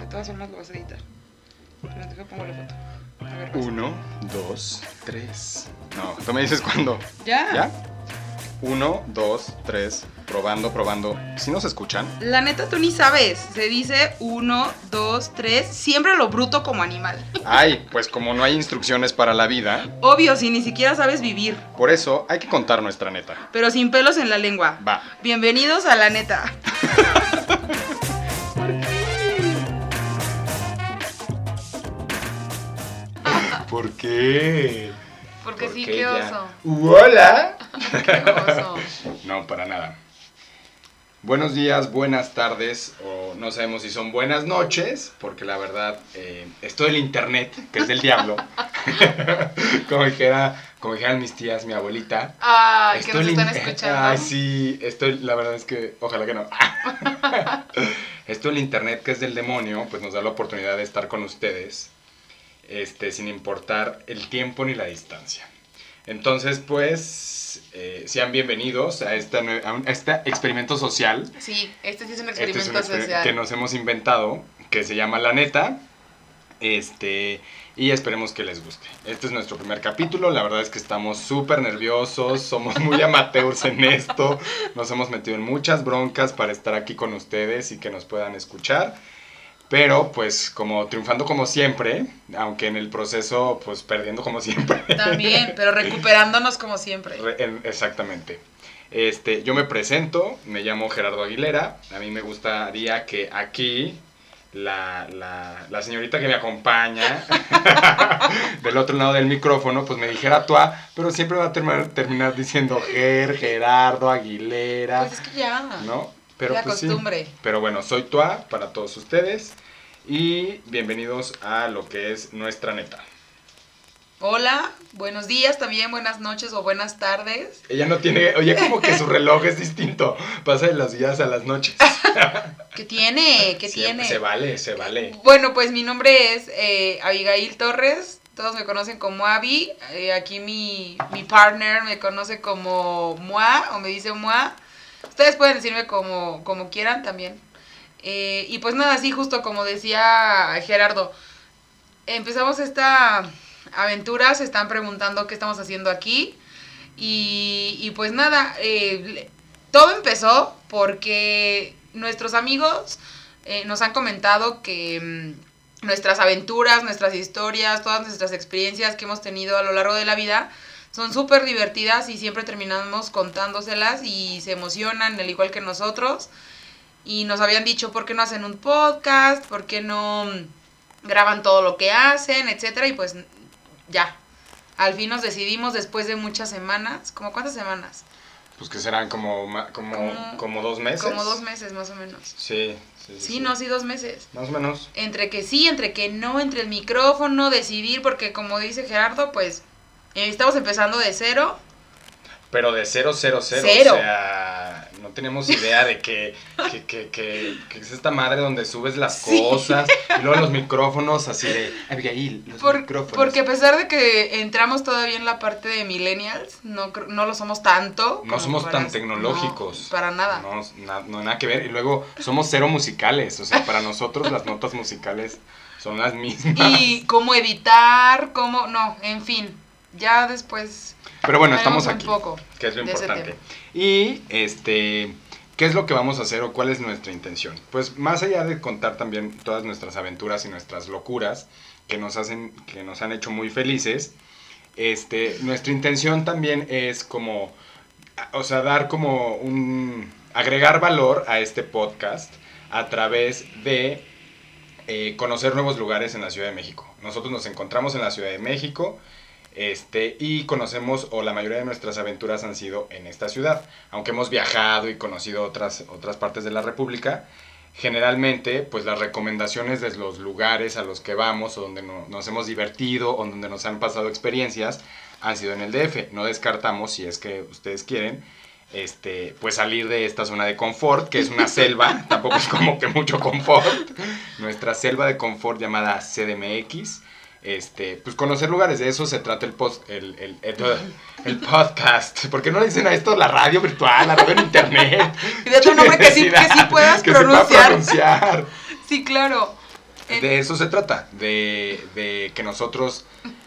De todas formas lo vas a editar. Pero deja pongo la foto. A ver. Uno, dos, tres. No, tú me dices cuándo. ¿Ya? ¿Ya? Uno, dos, tres. Probando, probando. ¿Sí nos escuchan? La neta, tú ni sabes. Se dice uno, dos, tres. Siempre lo bruto como animal. Ay, pues como no hay instrucciones para la vida, Obvio, si ni siquiera sabes vivir. por eso hay que contar nuestra neta. Pero sin pelos en la lengua. Va. Bienvenidos a la neta. ¿Por qué? Porque sí, qué ya- oso. ¡Hola! Qué oso. No, para nada. Buenos días, buenas tardes, o no sabemos si son buenas noches, porque la verdad, eh, esto del internet, que es del diablo, como, dijera, como dijeran mis tías, mi abuelita. Ay, que esto nos del están escuchando. Ay, sí, esto, la verdad es que, ojalá que no. esto del internet, que es del demonio, pues nos da la oportunidad de estar con ustedes, este, sin importar el tiempo ni la distancia. Entonces, pues, eh, sean bienvenidos a, esta a un- a este experimento social Sí, este sí es un este es experimento un exper- social. que nos hemos inventado, que se llama La Neta. Este, y esperemos que les guste. Este es nuestro primer capítulo. La verdad es que estamos súper nerviosos, somos muy amateurs en esto. Nos hemos metido en muchas broncas para estar aquí con ustedes y que nos puedan escuchar. Pero, pues, como triunfando como siempre, aunque en el proceso, pues, perdiendo como siempre. También, pero recuperándonos como siempre. Re- en- exactamente. Este, yo me presento, me llamo Gerardo Aguilera. A mí me gustaría que aquí la, la- la señorita que me acompaña del otro lado del micrófono, pues me dijera Tua, pero siempre va a terminar, terminar diciendo Ger, Gerardo, Aguilera, Pues es que ya. ¿no? Pero la pues sí. costumbre. Pero bueno, soy Tua para todos ustedes y bienvenidos a lo que es nuestra neta. Hola, buenos días también, buenas noches o buenas tardes. Ella no tiene, oye, como que su reloj es distinto. Pasa de los días a las noches. ¿Qué tiene? ¿Qué tiene? Se vale, se vale. Bueno, pues mi nombre es eh, Abigail Torres. Todos me conocen como Abby. Eh, aquí mi, mi partner me conoce como Mua o me dice Mua. Ustedes pueden decirme como, como quieran también. Eh, y pues nada, así justo como decía Gerardo, empezamos esta aventura, se están preguntando qué estamos haciendo aquí. Y, pues nada, eh, todo empezó porque nuestros amigos eh, nos han comentado que mm, nuestras aventuras, nuestras historias, todas nuestras experiencias que hemos tenido a lo largo de la vida son súper divertidas y siempre terminamos contándoselas y se emocionan, al igual que nosotros. Y nos habían dicho, ¿por qué no hacen un podcast? ¿Por qué no mm, graban todo lo que hacen? Etcétera. Y pues ya. Al fin nos decidimos después de muchas semanas. ¿Como cuántas semanas? Pues que serán como, como, Como- como dos meses. Como dos meses más o menos. Sí, sí, sí. Sí, no, sí, dos meses. Más o menos. Entre que sí, entre que no, entre el micrófono, decidir, porque como dice Gerardo, pues estamos empezando de cero. Pero de cero, cero, cero. Cero. O sea, no tenemos idea de que, que, que, que, es esta madre donde subes las Sí. cosas. Y luego los micrófonos así de Abigail, los Por- micrófonos. porque a pesar de que entramos todavía en la parte de millennials, no, no lo somos tanto. No somos para- tan tecnológicos. no, para nada. No, na- no, nada que ver. Y luego somos cero musicales. O sea, para nosotros las notas musicales son las mismas. Y cómo editar, cómo... No, en fin. Ya después... Pero bueno, estamos aquí. un poco que es lo importante. Y este, ¿qué es lo que vamos a hacer o cuál es nuestra intención? Pues más allá de contar también todas nuestras aventuras y nuestras locuras que nos hacen, que nos han hecho muy felices, este, nuestra intención también es como, o sea, dar como un, agregar valor a este podcast a través de eh, conocer nuevos lugares en la Ciudad de México. Nosotros nos encontramos en la Ciudad de México. Este, y conocemos, o la mayoría de nuestras aventuras han sido en esta ciudad. Aunque hemos viajado y conocido otras, otras partes de la República, generalmente, pues las recomendaciones de los lugares a los que vamos, o donde no- nos hemos divertido, o donde nos han pasado experiencias, han sido en el DF. No descartamos, si es que ustedes quieren, este, pues salir de esta zona de confort, que es una selva, tampoco es como que mucho confort, nuestra selva de confort llamada CDMX, este, pues conocer lugares, de eso se trata el, post, el, el, el, el podcast, ¿por qué no le dicen a esto la radio virtual, la radio en internet? Y de otro nombre que sí, que sí puedas Que pronunciar. pronunciar. Sí, claro. De eso se trata, de, de que nosotros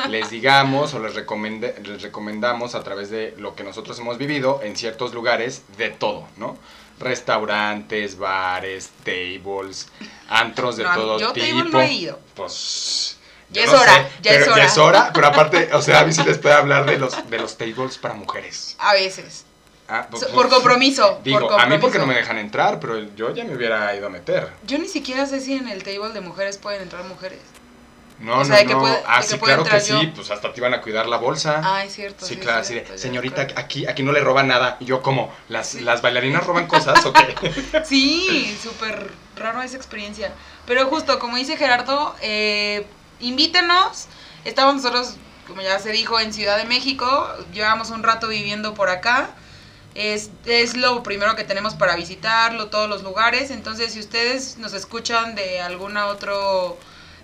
les digamos o les, recomende- les recomendamos a través de lo que nosotros hemos vivido en ciertos lugares de todo, ¿no? Restaurantes, bares, tables, antros de No, todo yo tipo. table no he ido. Pues. Ya es hora, ya es hora. Ya es hora, pero aparte, o sea, a mí sí les puede hablar de los, de los tables para mujeres. A veces. Ah, pues, por compromiso. Digo, por a mí porque no me dejan entrar, pero yo ya me hubiera ido a meter. Yo ni siquiera sé si en el table de mujeres pueden entrar mujeres. No, O no, sea, de que no. puede- ah, de sí, claro que sí, pues hasta te iban a cuidar la bolsa. Ah, es cierto. sí, claro, así cierto, de, ya señorita, aquí, aquí no le roban nada. Y yo como, ¿las, Sí. ¿las bailarinas roban cosas o qué? Sí, súper raro esa experiencia. Pero justo, como dice Gerardo, eh, invítenos. Estamos nosotros, como ya se dijo, en Ciudad de México. Llevamos un rato viviendo por acá. Es, es lo primero que tenemos para visitarlo, todos los lugares. Entonces, si ustedes nos escuchan de algún otro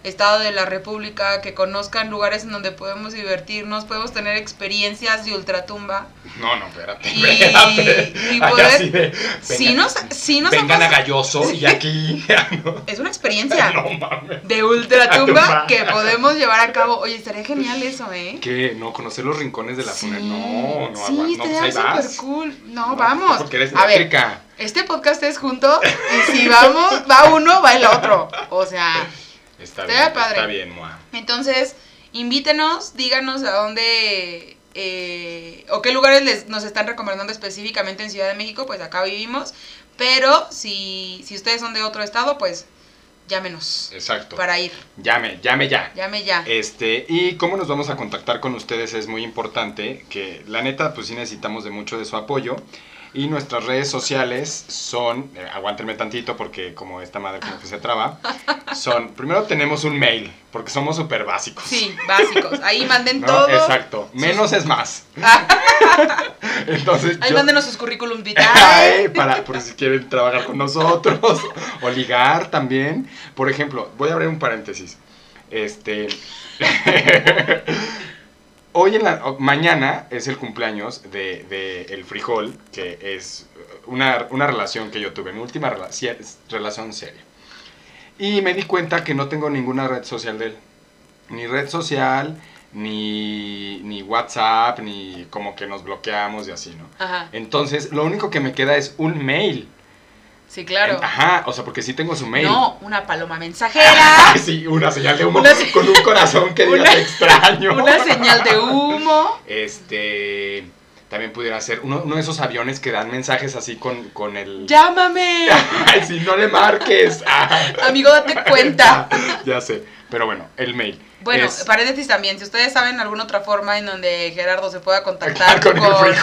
estado de la República, que conozcan lugares en donde podemos divertirnos, podemos tener experiencias de ultratumba. No, no, espérate, Y- espérate. y poder- de, vengan- nos, sí nos Vengan a Galloso y aquí. no, Es una experiencia no mames. de ultratumba que podemos llevar a cabo. Oye, estaría genial eso, ¿eh? ¿Qué? No, conocer los rincones de la Sí. No, no, sí, no, pues estaría ahí vas. súper cool. No, No, vamos. Porque eres a ver, este podcast es junto y si vamos, va uno, va el otro. O sea, Está bien, padre. está bien, Moa. entonces, invítenos, díganos a dónde eh, o qué lugares les, nos están recomendando específicamente en Ciudad de México, pues acá vivimos. Pero si, si ustedes son de otro estado, pues llámenos Exacto. para ir. Llame, llame ya. Llame ya. Este, y cómo nos vamos a contactar con ustedes es muy importante, que la neta, pues sí necesitamos de mucho de su apoyo. Y nuestras redes sociales son, eh, aguántenme tantito porque como esta madre como que se traba, son, primero tenemos un mail, porque somos súper básicos. Sí, básicos. Ahí manden ¿no? todo. Exacto, menos es más. Entonces, ahí yo- mándenos sus currículum vitae. para por si quieren trabajar con nosotros o ligar también. Por ejemplo, voy a abrir un paréntesis. Este Hoy en la mañana es el cumpleaños de, de El Frijol, que es una, una relación que yo tuve, mi última rela- relación seria. Y me di cuenta que no tengo ninguna red social de él. Ni red social, ni, ni WhatsApp, ni como que nos bloqueamos y así, ¿no? Ajá. Entonces, lo único que me queda es un mail. Sí, claro. Ajá, o sea, porque sí tengo su mail. No, una paloma mensajera. Sí, una señal de humo Una se- con un corazón que diga te extraño. Una señal de humo. Este, también pudiera ser uno, uno de esos aviones que dan mensajes así con, con el... Llámame. Ay, si no le marques. Ah. Amigo, date cuenta. ya sé, pero bueno, el mail. Bueno, Es- paréntesis también. Si ustedes saben alguna otra forma en donde Gerardo se pueda contactar con, con, el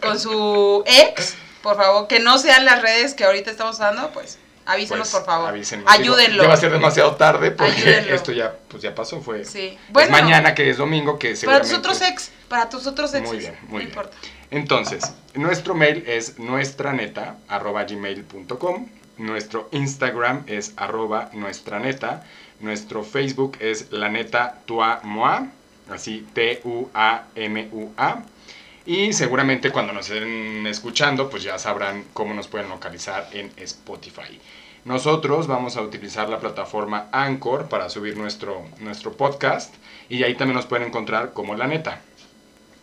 con su ex, por favor, que no sean las redes que ahorita estamos usando, pues avísenos, Pues, por favor. avísenos. Ayúdenlo. ya va a ser demasiado tarde porque Ayúdenlo. esto ya, pues ya pasó, fue... Sí. es Bueno, mañana que es domingo que para tus otros ex, para tus otros exes. Muy bien, muy no bien. importa. Entonces, nuestro mail es nuestraneta, arroba gmail.com. Nuestro Instagram es arroba nuestraneta. Nuestro Facebook es la neta tua moa, así T-U-A-M-U-A. Y seguramente cuando nos estén escuchando, pues ya sabrán cómo nos pueden localizar en Spotify. Nosotros vamos a utilizar la plataforma Anchor para subir nuestro, nuestro podcast y ahí también nos pueden encontrar como la neta.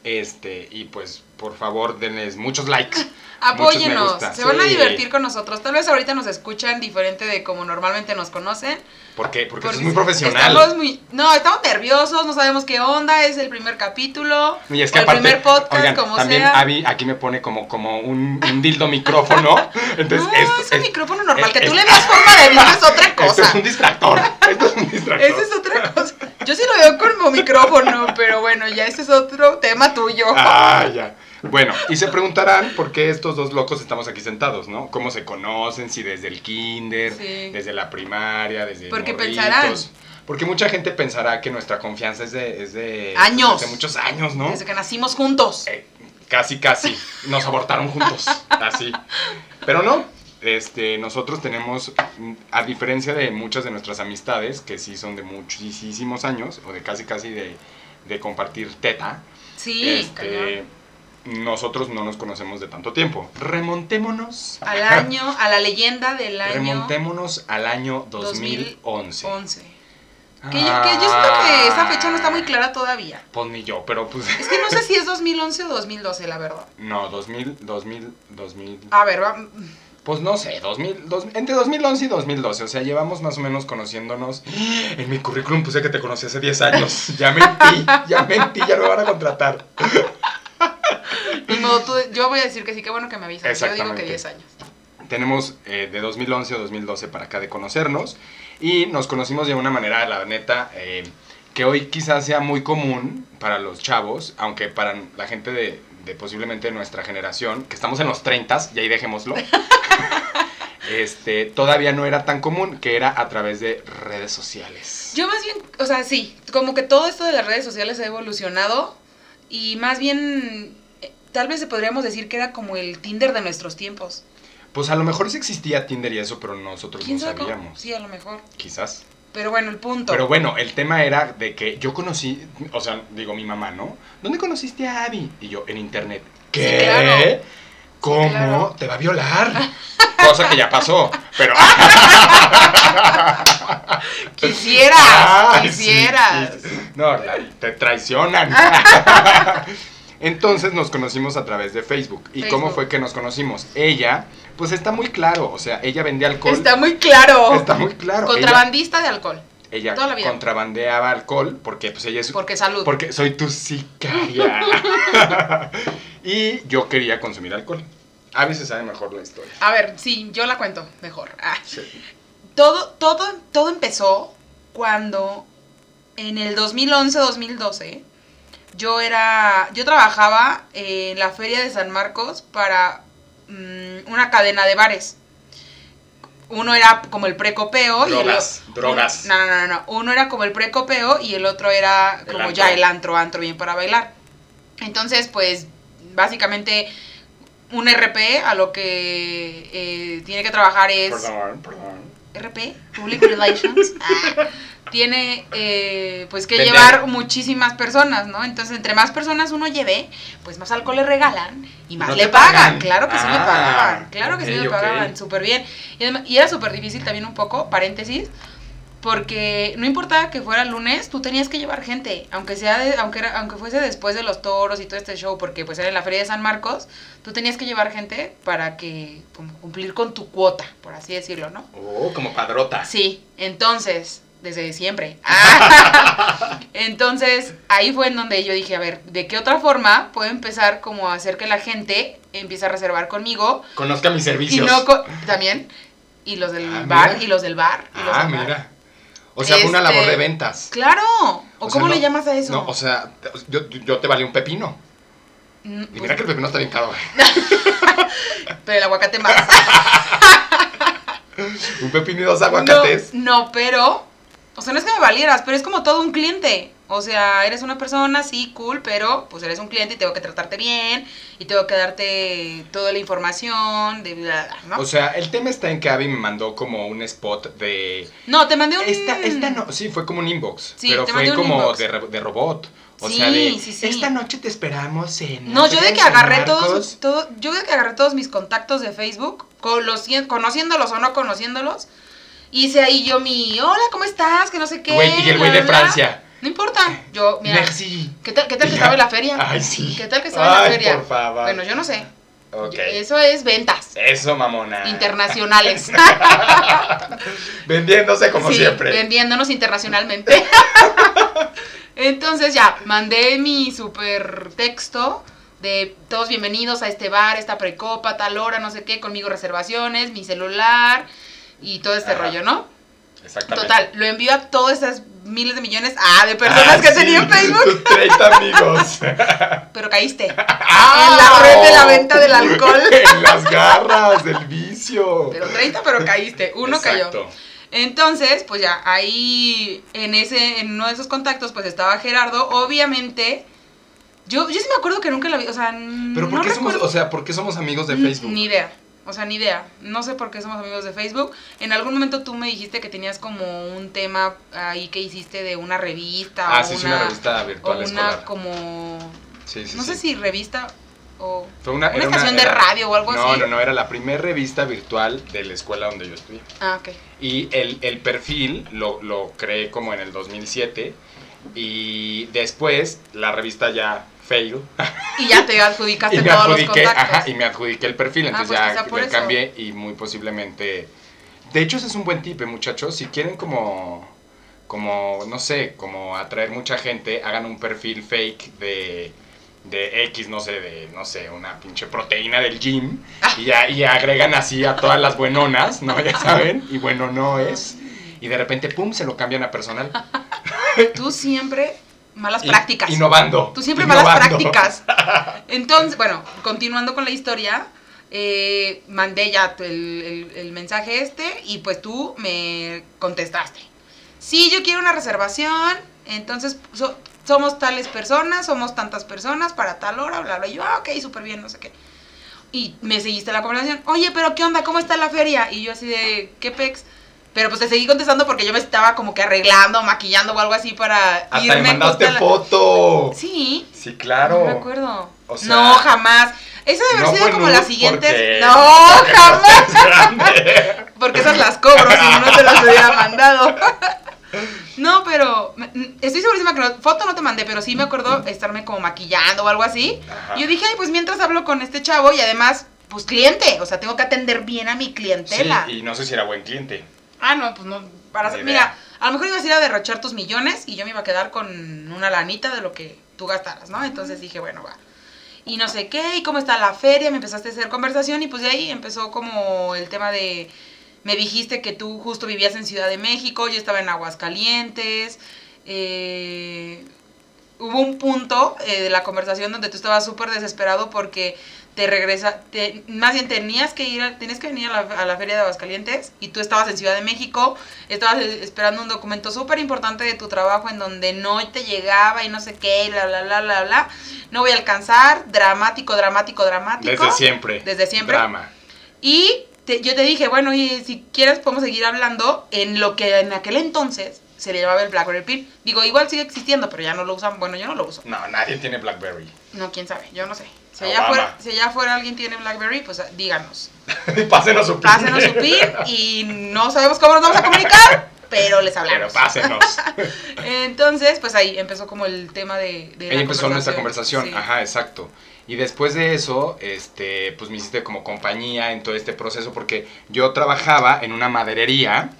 Este, y pues por favor denles muchos likes. Apóyenos, se van a divertir con nosotros. Tal vez ahorita nos escuchan diferente de como normalmente nos conocen. ¿Por qué? Porque, eso es porque muy profesional. Estamos muy, no, estamos nerviosos, no sabemos qué onda, es el primer capítulo. Y es o que el primer podcast, oigan, como también sea. Abby aquí me pone como, como un, un dildo micrófono. Entonces, no, esto es un es- micrófono normal. es- que tú le veas forma de dildo es otra Esto es cosa. un distractor. Esto es un distractor. Esa es otra cosa. Yo sí lo veo como micrófono, pero bueno, ya ese es otro tema tuyo. Ah, ya. Bueno, y se preguntarán por qué estos dos locos estamos aquí sentados, ¿no? ¿Cómo se conocen? Si desde el kinder, Sí. desde la primaria, desde Porque morritos. pensarán. Porque mucha gente pensará que nuestra confianza es de... Es de Años. De muchos años, ¿no? Desde que nacimos juntos. Eh, casi, casi. Nos abortaron juntos. Así. Pero no. Este, nosotros tenemos, a diferencia de muchas de nuestras amistades, que sí son de muchísimos años, o de casi, casi de, de compartir teta, Sí, este. Nosotros no nos conocemos de tanto tiempo. Remontémonos. Al año, a la leyenda del año Remontémonos al año 2011. 11. Que yo, que yo siento que esa fecha no está muy clara todavía. Pues ni yo, pero pues... Es que no sé si es 2011 o 2012, la verdad. No, 2000, 2000, 2000... A ver, va- Pues no sé, 2000, dos- entre 2011 y 2012. O sea, llevamos más o menos conociéndonos. En mi currículum puse que te conocí hace 10 años. Ya mentí, ya mentí, ya me van a contratar. tú- yo voy a decir que sí, qué bueno que me avisas. Yo digo que Exactamente. 10 años. Tenemos eh, de 2011 o 2012 para acá de conocernos. Y nos conocimos de una manera, la neta, eh, que hoy quizás sea muy común para los chavos, aunque para la gente de, de posiblemente nuestra generación, que estamos en los 30 y ahí dejémoslo, este, todavía no era tan común, que era a través de redes sociales. Yo más bien, o sea, sí, como que todo esto de las redes sociales ha evolucionado y más bien, tal vez podríamos decir que era como el Tinder de nuestros tiempos. Pues a lo mejor sí existía Tinder y eso, pero nosotros ¿Quién no cómo? sabíamos. Sí, a lo mejor. Quizás. Pero bueno, el punto. Pero bueno, el tema era de que yo conocí, o sea, digo mi mamá, ¿no? ¿Dónde conociste a Abby? Y yo, en internet. ¿Qué? Sí, claro. ¿Cómo? claro. ¿Te va a violar? Cosa que ya pasó, pero... Quisieras, sí, quisieras. sí. No, te traicionan. Entonces nos conocimos a través de Facebook. ¿Y cómo fue que nos conocimos? Ella, pues está muy claro, o sea, ella vendía alcohol. Está muy claro. Está muy claro. Ella- Contrabandista de alcohol. Ella, toda la vida. contrabandeaba alcohol porque pues ella es Porque salud. porque soy tu sicaria. y yo quería consumir alcohol. A veces sabe mejor la historia. A ver, sí, yo la cuento mejor. Ah. Sí. Todo, todo, todo empezó cuando en el 2011-2012 yo era, yo trabajaba en la feria de San Marcos para mm, una cadena de bares. Uno era como el precopeo y el Drogas, drogas. No, no, no, no. Uno era como el precopeo y el otro era como ya el antro, antro bien para bailar. Entonces, pues, básicamente un RP a lo que eh, tiene que trabajar es... Perdón, perdón. RP, Public Relations, ah, tiene eh, pues que Vender. llevar muchísimas personas, ¿no? Entonces, entre más personas uno lleve, pues más alcohol le regalan y más No le pagan. pagan. Claro que sí me Ah, pagaban, claro que sí ok. pagaban, súper bien. Y, además- y era súper difícil también un poco, paréntesis, porque no importaba que fuera lunes, tú tenías que llevar gente, aunque sea de- aunque era, aunque fuese después de los toros y todo este show, porque pues era en la feria de San Marcos, tú tenías que llevar gente para que como cumplir con tu cuota, por así decirlo, ¿no? Oh, como padrota. Sí, entonces, desde siempre. Ah, entonces, ahí fue en donde yo dije, a ver, ¿de qué otra forma puedo empezar como a hacer que la gente empiece a reservar conmigo? Conozca mis Y servicios. no también, y los del Ah, bar, mira. y los del bar, y los Ah, del bar. mira. O sea, fue una Este, labor de ventas. Claro, ¿o, O sea, cómo no- le llamas a eso? No, o sea, yo, yo te valí un pepino. Mm, Y pues, mira que el pepino está bien caro. pero el aguacate más. un pepino y dos aguacates. No, no, pero, o sea, no es que me valieras, pero es como todo un cliente. O sea, eres una persona, sí, cool, pero pues eres un cliente y tengo que tratarte bien y tengo que darte toda la información, de bla, bla, ¿no? O sea, el tema está en que Abby me mandó como un spot de... no, te mandé un... Esta, esta no, sí, fue como un inbox, Sí, pero te fue como de, de robot. O Sí, sea, de, sí, sí. esta noche te esperamos en... No, yo de que agarré todos, Marcos". todo, yo de que agarré todos mis contactos de Facebook, con los, conociéndolos o no conociéndolos, hice ahí yo mi, hola, ¿cómo estás? Que no sé qué. Güey, y el güey de. Francia. No importa, yo, mira, Merci. ¿qué tal, qué tal que estaba en la feria? Ay, sí. ¿Qué tal que estaba en la feria? por favor. Bueno, yo no sé. Ok. Eso es ventas Eso, mamona. internacionales. Vendiéndose como Sí, siempre. vendiéndonos internacionalmente. Entonces ya, mandé mi super texto de todos bienvenidos a este bar, esta precopa, tal hora, no sé qué, conmigo reservaciones, mi celular y todo este Ajá. rollo, ¿no? Exactamente. Total, lo envío a todas esas miles de millones ah, de personas Ah, que sí, tenía en Facebook, tus 30 amigos. pero caíste en ¡Ah! la red de la venta del alcohol. en las garras del vicio. Pero 30, pero caíste, uno cayó. Exacto. Entonces, pues ya, ahí en ese, en uno de esos contactos, pues estaba Gerardo. Obviamente, yo, yo sí me acuerdo que nunca la vi, o sea, Pero ¿por no qué somos, o sea, por qué somos amigos de Facebook? Ni idea. O sea, ni idea. No sé por qué somos amigos de Facebook. En algún momento tú me dijiste que tenías como un tema ahí que hiciste de una revista Ah, o sí, una, una revista o virtual una escolar. como Sí, sí, no sé sí. si revista O Fue una, una era estación de era- radio o algo no, así. No, no, era la primera revista virtual de la escuela donde yo estudié. Ah, ok. Y el, el perfil lo, lo creé como en el 2007. Y después la revista ya fail. Y ya te adjudicaste y me todos los contactos. ajá, y me adjudiqué el perfil. Ah, Entonces pues ya le eso. cambié y muy posiblemente. De hecho, ese es un buen tip, eh, muchachos. Si quieren como. Como, no sé, como atraer mucha gente, hagan un perfil fake de. De X, no sé, de, no sé, una pinche proteína del gym. Y, ya, y agregan así a todas las buenonas, ¿no? Ya saben. Y bueno, no es. Y de repente, pum, se lo cambian a personal. Tú siempre malas prácticas. Innovando. Tú siempre malas prácticas. Entonces, bueno, continuando con la historia, eh, mandé ya el- el mensaje este y pues tú me contestaste. Sí, yo quiero una reservación, entonces so- somos tales personas, somos tantas personas para tal hora, bla, bla. Y yo, ah, ok, súper bien, no sé qué. Y me seguiste la conversación. Oye, pero ¿qué onda? ¿Cómo está la feria? Y yo así de, ¿qué pex? Pero pues te seguí contestando porque yo me estaba como que arreglando, maquillando o algo así para Hasta irme a mandaste acostar. foto. Sí. Sí, claro. No me acuerdo. O sea, no, jamás. Esa debe haber no sido como las siguientes. porque- No, porque jamás. Porque esas las cobro, si no te las hubiera mandado. No, pero me- estoy segurísima que no- foto no te mandé, pero sí me acuerdo estarme como maquillando o algo así. Ajá. Y yo dije, ay, pues mientras hablo con este chavo y además, pues cliente, o sea, tengo que atender bien a mi clientela. Sí, y no sé si era buen cliente. Ah, no, pues no. Para, idea. mira, a lo mejor ibas a ir a derrochar tus millones y yo me iba a quedar con una lanita de lo que tú gastaras, ¿no? Entonces dije, bueno, va. Y no sé qué, y cómo está la feria, me empezaste a hacer conversación y pues de ahí empezó como el tema de... Me dijiste que tú justo vivías en Ciudad de México, yo estaba en Aguascalientes. eh, hubo un punto eh, de la conversación donde tú estabas súper desesperado porque te regresa, te, más bien tenías que ir, a- tenías que venir a la, a la feria de Aguascalientes y tú estabas en Ciudad de México, estabas eh, esperando un documento súper importante de tu trabajo en donde no te llegaba y no sé qué, y bla, bla, bla, bla, bla. No voy a alcanzar, dramático, dramático, dramático. Desde siempre. Desde siempre. Drama. Y te- yo te dije, bueno, y si quieres podemos seguir hablando en lo que en aquel entonces se le llamaba el BlackBerry Pin. Digo, igual sigue existiendo, pero ya no lo usan. Bueno, yo no lo uso. No, nadie tiene Blackberry. No, quién sabe, yo no sé. Si allá, fuera, si allá fuera alguien tiene BlackBerry, pues díganos. pásenos su pin. Pásenos su PIN y no sabemos cómo nos vamos a comunicar, pero les Pero hablamos. pásenos. Entonces, pues ahí empezó como el tema de, de la Ahí empezó nuestra conversación. Sí. Ajá, exacto. Y después de eso, este, pues me hiciste como compañía en todo este proceso porque yo trabajaba en una maderería.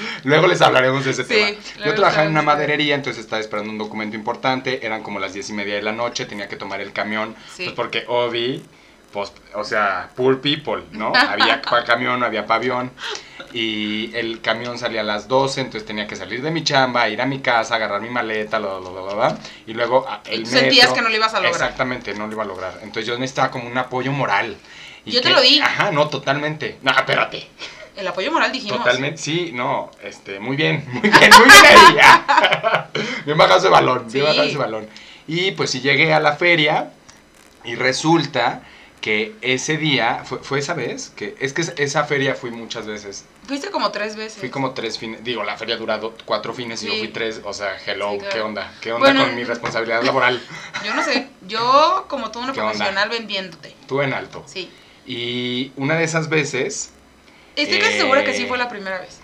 Luego les hablaremos de ese Sí, tema. Yo trabajaba en una maderería, entonces estaba esperando un documento importante. Eran como las diez y media de la noche, tenía que tomar el camión. Sí. Pues porque Obi, pues, o sea, poor people, ¿no? Había pa- camión, había pavión. Y el camión salía a las 12, entonces tenía que salir de mi chamba, ir a mi casa, agarrar mi maleta, bla, bla, bla, bla, y luego a- el tú sentías que no lo ibas a lograr. Exactamente, no lo iba a lograr. Entonces yo necesitaba como un apoyo moral. Y Yo te lo di. Ajá, no, totalmente. No, espérate. El apoyo moral dijimos. Totalmente, sí, no, este, muy bien, muy bien, muy bien ahí. ya. bien bajado ese balón, bien Sí. bajado ese balón. Y pues sí llegué a la feria y resulta que ese día, fue, fue esa vez, que es que es- esa feria fui muchas veces. Fuiste como tres veces. Fui como tres fines, digo, la feria dura do- cuatro fines y yo fui tres, o sea, hello, Sí, claro. ¿qué onda? ¿Qué onda Bueno. con mi responsabilidad laboral? Yo no sé. Yo, como todo una profesional vendiéndote. Tú en alto. Sí. Y una de esas veces, Estoy casi Eh, segura que sí fue la primera vez.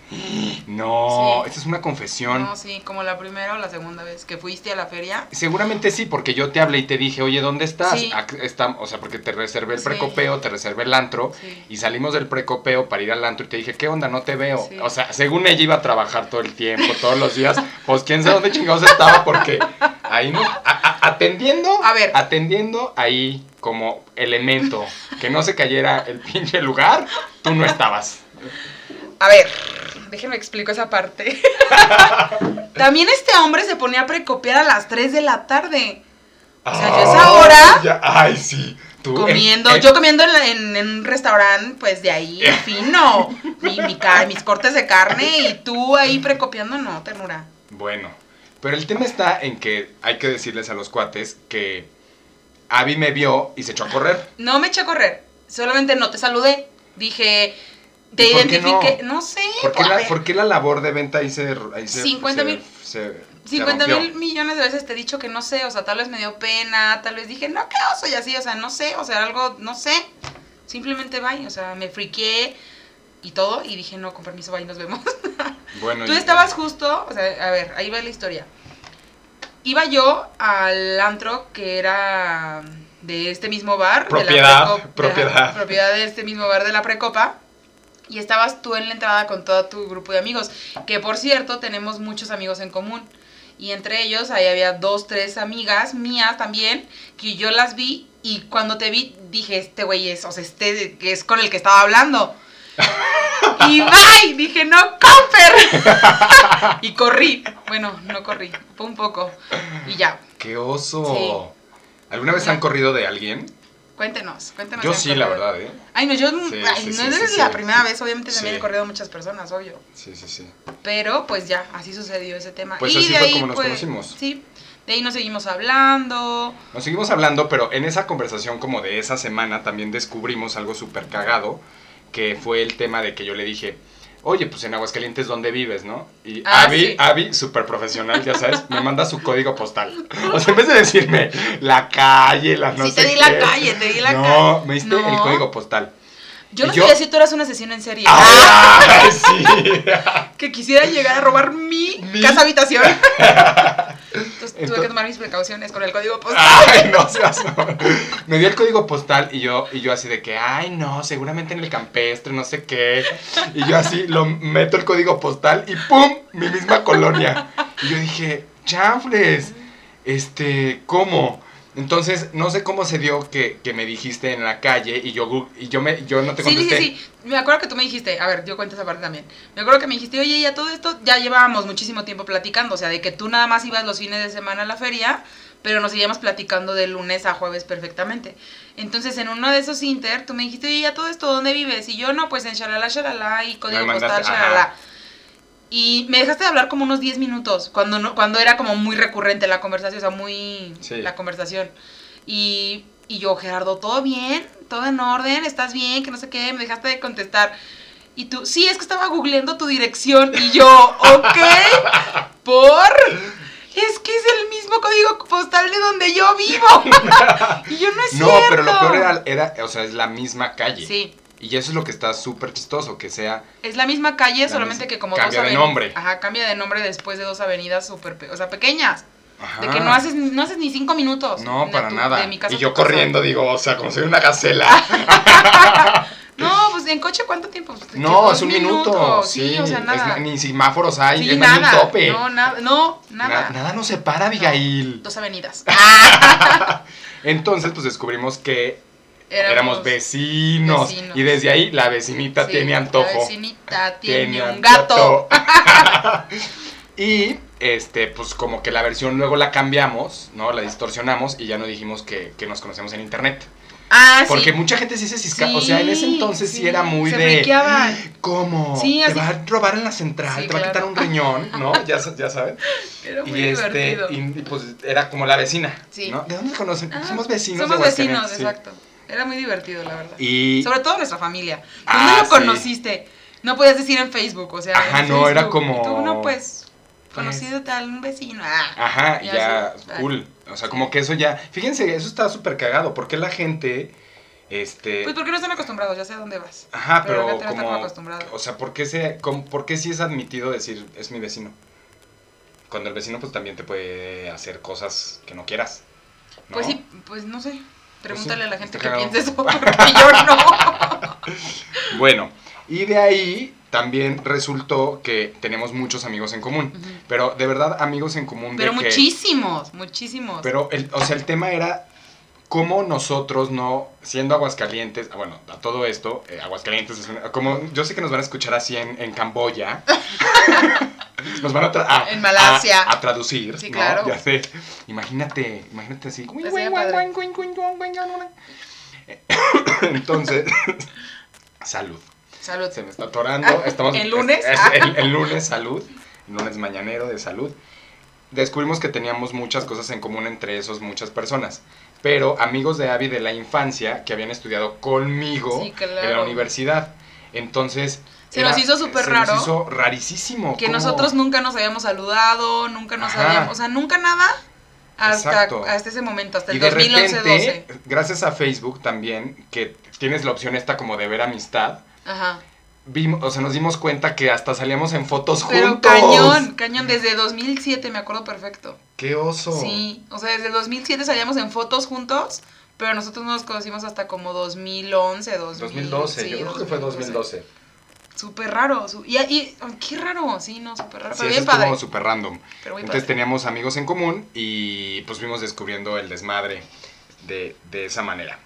No, Sí. esta es una confesión. No, sí, como la primera o la segunda vez que fuiste a la feria. Seguramente sí, porque yo te hablé y te dije, oye, ¿dónde estás? Sí. Está- o sea, porque te reservé el Sí. precopeo, te reservé el antro, y salimos del precopeo para ir al antro y te dije, ¿qué onda? No te veo. O sea, según ella iba a trabajar todo el tiempo, todos los días, pues quién sabe dónde chingados estaba, porque ahí no, a- a- atendiendo, A ver. atendiendo ahí como elemento, que no se cayera el pinche lugar, tú no estabas. A ver, déjenme explico esa parte. También este hombre se ponía a precopiar a las 3 de la tarde. O sea, yo esa hora- ya- ay, sí. Tú, Comiendo, en- en- yo comiendo en, un restaurante, pues de ahí, fino. Mi, mi ca- mis cortes de carne y tú ahí precopiando, no, ternura. Bueno, pero el tema está en que hay que decirles a los cuates que Abby me vio y se echó a correr. No me eché a correr, solamente no te saludé. Dije, te ¿Y por qué identifique, no? sé, ¿Por qué, la, ver, por qué la labor de venta ahí se... Ahí se 50 se- mil- se- se 50 rompió? mil millones de veces te he dicho que no sé, o sea, tal vez me dio pena, tal vez dije, no, qué oso, y así, o sea, no sé, o sea, algo, no sé, simplemente bye, o sea, me friqué y todo, y dije, no, con permiso, bye, nos vemos. Bueno, Tú estabas justo, o sea, a ver, ahí va la historia. Iba yo al antro que era de este mismo bar. de la Propiedad, de la- propiedad. propiedad de este mismo bar de la Precopa. Y estabas tú en la entrada con todo tu grupo de amigos. Que por cierto, tenemos muchos amigos en común. Y entre ellos ahí había dos, tres amigas mías también, que yo las vi y cuando te vi dije, este güey es, o sea, este que es con el que estaba hablando. y bye, dije, no, Comper. y corrí. Bueno, no corrí, fue un poco. Y ya, ¡Qué oso! Sí. ¿Alguna vez han corrido de alguien? Cuéntenos, cuéntenos. Yo sí, la verdad, ¿eh? Ay, no, yo, Sí, ay, sí, no sí, es la primera vez, obviamente también he corrido a muchas personas, obvio. Sí, sí, sí. Pero pues ya, así sucedió ese tema. Pues y así de fue ahí, como nos pues, conocimos. Sí, de ahí nos seguimos hablando. Nos seguimos hablando, pero en esa conversación como de esa semana también descubrimos algo súper cagado, que fue el tema de que yo le dije, oye, pues en Aguascalientes, ¿dónde vives, no? Y Ah, Abby, sí. Abby, súper profesional, ya sabes, me manda su código postal. O sea, en vez de decirme la calle, las no sí, sé te di la calle, te di la calle. No, me diste No. el código postal. Yo no yo- sabía si tú eras una sesión en serie. ¡Ay, sí! Que quisiera llegar a robar mi, Mi- casa habitación. Entonces tuve que tomar mis precauciones con el código postal. Ay, no seas. Me dio el código postal y yo, y yo así de que, ay, no, seguramente en el campestre, no sé qué. Y yo así lo meto el código postal y ¡pum! Mi misma colonia. Y yo dije, chanfles, este, ¿cómo? Entonces, no sé cómo se dio que, que me dijiste en la calle y yo, y yo, me, yo no te Sí, sí, contesté. sí, sí. Me acuerdo que tú me dijiste, a ver, yo cuento esa parte también. Me acuerdo que me dijiste, oye, ya todo esto, ya llevábamos muchísimo tiempo platicando. O sea, de que tú nada más ibas los fines de semana a la feria, pero nos seguíamos platicando de lunes a jueves perfectamente. Entonces, en uno de esos inter, tú me dijiste, oye, ya todo esto, ¿dónde vives? Y yo, no, pues en Shalala, Shalala y código postal, Shalala. ajá. Y me dejaste de hablar como unos 10 minutos, cuando, no, cuando era como muy recurrente la conversación, o sea, muy Sí. la conversación. Y, y yo, Gerardo, ¿todo bien? ¿Todo en orden? ¿Estás bien? Que no sé qué, me dejaste de contestar. Y tú, sí, es que estaba googleando tu dirección. Y yo, ok, ¿por? Es que es el mismo código postal de donde yo vivo. y yo, no es No, cierto. pero lo peor era, era, o sea, es la misma calle. Sí, Y eso es lo que está súper chistoso, que sea es la misma calle, La solamente misma- que como cambia dos de aveni- nombre. Ajá, cambia de nombre después de dos avenidas súper, pe- o sea, pequeñas. De Ajá. que no haces, no haces ni cinco minutos. No, de para tu- nada. de mi casa y yo casa. corriendo digo, o sea, como soy una gacela. No, pues en coche, ¿cuánto tiempo? Pues, no, es un minuto. Sí, Sí, o sea, es nada. na- ni semáforos hay, Sí, es más, ni un tope. No, nada, no, nada. Na- nada nos separa, Abigail. Dos avenidas. Entonces, pues descubrimos que éramos, Éramos vecinos, vecinos. Y desde ahí la vecinita Sí, tiene antojo. La vecinita tiene Tiene un gato. y este, pues como que la versión luego la cambiamos, ¿no? La distorsionamos y ya no dijimos que, que nos conocemos en internet. Ah, Porque sí. mucha gente sí se cisca. Sí, o sea, en ese entonces sí, era muy se de. friqueaban. ¿Cómo? Sí, te así- va a robar en la central, te va a quitar un riñón, ¿no? Ya, ya saben. Era muy Y este, y, y, pues era como la vecina. Sí. ¿no? ¿De dónde conocen? Ah, Somos vecinos. Somos de vecinos, exacto. Era muy divertido, la verdad. Y. Sobre todo nuestra familia. ¿Dónde Ah, lo sí. conociste? No podías decir en Facebook, o sea. Ajá, no, era Facebook. como- Y tú, no, pues, Pues- conocido tal, un vecino. Ah. Ajá, Ya ya, cool. O sea, como que eso ya. Fíjense, eso está súper cagado. porque la gente. Este. Pues porque no están acostumbrados, ya sé a dónde vas. Ajá, pero pero, gente no está como como. acostumbrada. O sea, ¿por qué, se, cómo- ¿por qué sí es admitido decir es mi vecino? Cuando el vecino, pues también te puede hacer cosas que no quieras. ¿no? Pues sí, pues no sé. Pregúntale a la gente que piensa eso, porque yo no. Bueno, y de ahí también resultó que tenemos muchos amigos en común. Pero de verdad, amigos en común Pero de que. muchísimos, muchísimos. Pero, el, o sea, el tema era cómo nosotros no, siendo Aguascalientes, ah, bueno, a todo esto, eh, Aguascalientes es una- como, yo sé que nos van a escuchar así en, en Camboya. nos van a, tra- a- En Malasia. A, a traducir, Sí, ¿no? claro. Ya sé. Imagínate, imagínate así. Entonces, salud. Salud. Se me está atorando. Estamos, ¿El lunes? es- es el, el lunes, salud. El lunes mañanero de salud. Descubrimos que teníamos muchas cosas en común entre esos muchas personas. Pero amigos de Abby de la infancia que habían estudiado conmigo Sí, claro. en la universidad. Entonces... Se nos hizo súper se raro. nos hizo rarísimo. Que ¿cómo? nosotros nunca nos habíamos saludado, nunca nos Ajá. habíamos, o sea, nunca nada hasta, Exacto. hasta ese momento, hasta Y el de 2011 repente, 12. gracias a Facebook también, que tienes la opción esta como de ver amistad, Ajá. Vimos, o sea, nos dimos cuenta que hasta salíamos en fotos Pero juntos. cañón, cañón desde 2007, me acuerdo perfecto. ¡Qué oso! Sí, o sea, desde 2007 salíamos en fotos juntos, pero nosotros nos conocimos hasta como 2011, 2000, 2012, sí, yo creo que fue 2012. Súper raro, y, y- qué raro, sí, no, súper raro, Sí, pero eso bien padre. estuvo súper random. Pero Entonces padre. teníamos amigos en común y pues fuimos descubriendo el desmadre de, de esa manera.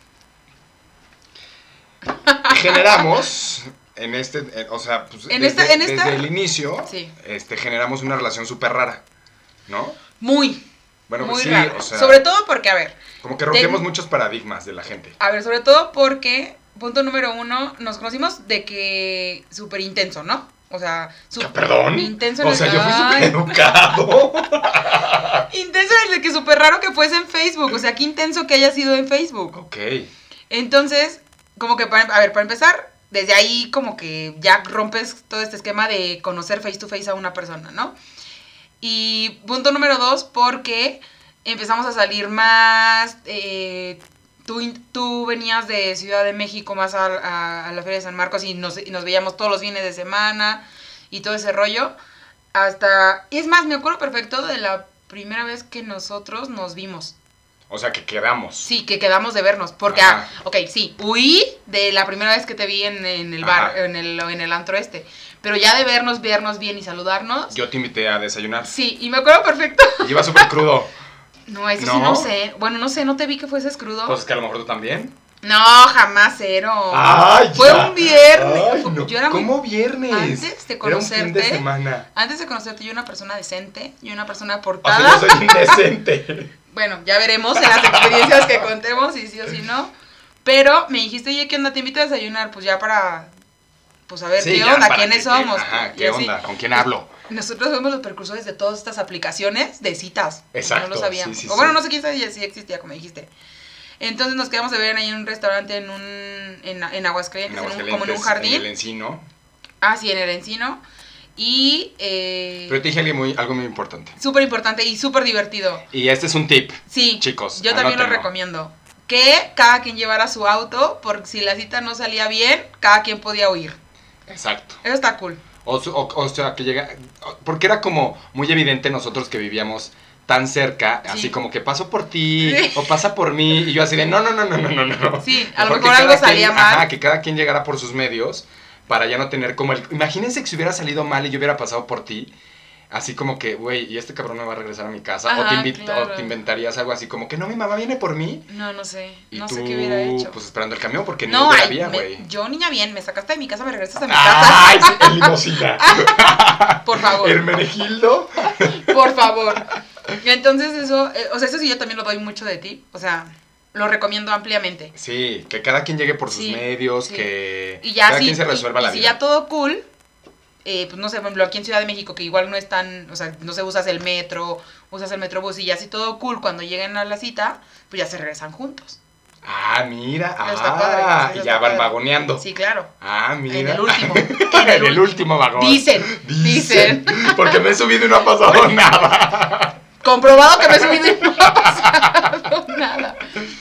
Generamos en este, o sea, pues, En desde, esta- en esta- desde el inicio, Sí. este, generamos una relación súper rara, ¿no? Muy, Bueno, muy pues sí, raro. o sea, Sobre todo porque, a ver, como que rompemos muchos paradigmas de la gente. A ver, sobre todo porque, punto número uno, nos conocimos de que súper intenso, ¿no? O sea, súper ¿Perdón? intenso en O el sea, yo fui súper educado. Intenso en el que súper raro que fuese en Facebook, o sea, qué intenso que haya sido en Facebook. ok. Entonces, como que, para, a ver, para empezar, desde ahí como que ya rompes todo este esquema de conocer face to face a una persona, ¿no? Y punto número dos, porque empezamos a salir más, eh, tú, venías de Ciudad de México más a, a- a la Feria de San Marcos y nos, y nos veíamos todos los fines de semana y todo ese rollo. Hasta, es más, me acuerdo perfecto de la primera vez que nosotros nos vimos. O sea, que quedamos. Sí, que quedamos de vernos. Porque, ah, ok, sí, huí de la primera vez que te vi en, en el bar, Ajá. en el, en el antro este. Pero ya de vernos, vernos bien y saludarnos. Yo te invité a desayunar. Sí, y me acuerdo perfecto. Y iba súper crudo. No, eso sí ¿No? no sé. Bueno, no sé, no te vi que fueses crudo. Pues que a lo mejor tú también. No, jamás cero. ¡Ay! Fue ya! un viernes. Ay, no. Yo era muy- ¿Cómo viernes? Antes de Era un fin de conocerte, semana. Antes de conocerte, yo era una persona decente, yo era una persona O portada. sea, yo soy indecente. Bueno, ya veremos en las experiencias que contemos, si sí o si no. Pero me dijiste, oye, ¿qué onda? Te invito a desayunar, pues ya para, pues a ver Sí, qué onda, quiénes que- somos. Ajá, ¿qué onda? ¿Con quién hablo? Nosotros somos los precursores de todas estas aplicaciones de citas. Exacto, No lo sabíamos. sí, sí, o bueno, no sé quién sabía si existía, como dijiste. Entonces nos quedamos de ver ahí en un restaurante en un en, en Aguascalientes, En en un- como en un jardín. En el encino. Ah, sí, en el encino. Y eh, Pero te dije algo muy, algo muy importante. súper importante y súper divertido. Y este es un tip. Sí, Chicos, yo también lo recomiendo. Que cada quien llevara su auto, porque si la cita no salía bien, cada quien podía huir. Exacto. Eso está cool. O, o- o sea, que llega... Porque era como muy evidente nosotros que vivíamos tan cerca, Sí. así como que paso por ti Sí. o pasa por mí y yo así de no, no, no, no, no, no, no. Sí, a lo Mejor algo quien- salía mal. Ajá, que cada quien llegara por sus medios para ya no tener como el... Imagínense que si hubiera salido mal y yo hubiera pasado por ti, así como que, güey, ¿y este cabrón me va a regresar a mi casa? o, te Ajá, invi- claro. o te inventarías algo así como que, no, mi mamá viene por mí. No, no sé. Y no tú, sé qué hubiera hecho. pues esperando el camión porque no, había, güey. yo niña bien, me sacaste de mi casa, me regresaste a mi casa. ¡Ay, limosina! Por favor, Hermenegildo. por favor. Entonces eso, eh, o sea, eso sí yo también lo doy mucho de ti. O sea, lo recomiendo ampliamente. Sí, que cada quien llegue por sus Sí, medios, sí. que Y ya cada sí, quien se resuelva y la si vida. ya todo cool, eh, pues no sé, por ejemplo, aquí en Ciudad de México, que igual no es tan, o sea, no se usas el metro, usas el metrobús y ya si todo cool, cuando lleguen a la cita, pues ya se regresan juntos. Ah, mira. Está Ah, padre, eso y está ya van padre. vagoneando. Sí, claro. Ah, mira. En el último. en el último vagón. Dicen, Dicen. dicen. Porque me he subido y no ha pasado nada. Comprobado que no ha pasado nada.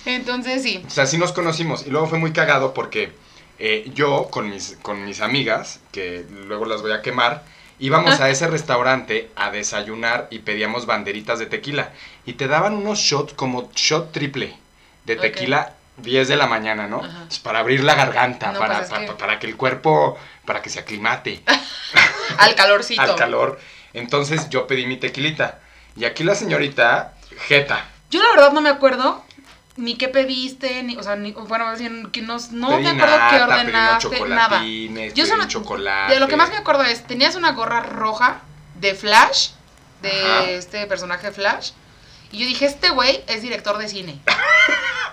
Entonces sí. O sea, sí nos conocimos. Y luego fue muy cagado porque eh, yo con mis, con mis amigas, que luego las voy a quemar, íbamos a ese restaurante a desayunar y pedíamos banderitas de tequila. Y te daban unos shots como shot triple de tequila 10 de la mañana, ¿no? Ajá. Pues para abrir la garganta, No, para, pues es pa- que- para que el cuerpo, para que se aclimate Al calorcito. al calor. Entonces yo pedí mi tequilita. Y aquí la señorita, Jeta. Yo la verdad no me acuerdo ni qué pediste, ni, o sea, ni, bueno, más bien que no, no me acuerdo qué nata, ordenaste, nada. Yo solo- chocolate. De lo que más me acuerdo es, tenías una gorra roja de Flash, de Ajá. este personaje Flash, y yo dije, este güey es director de cine.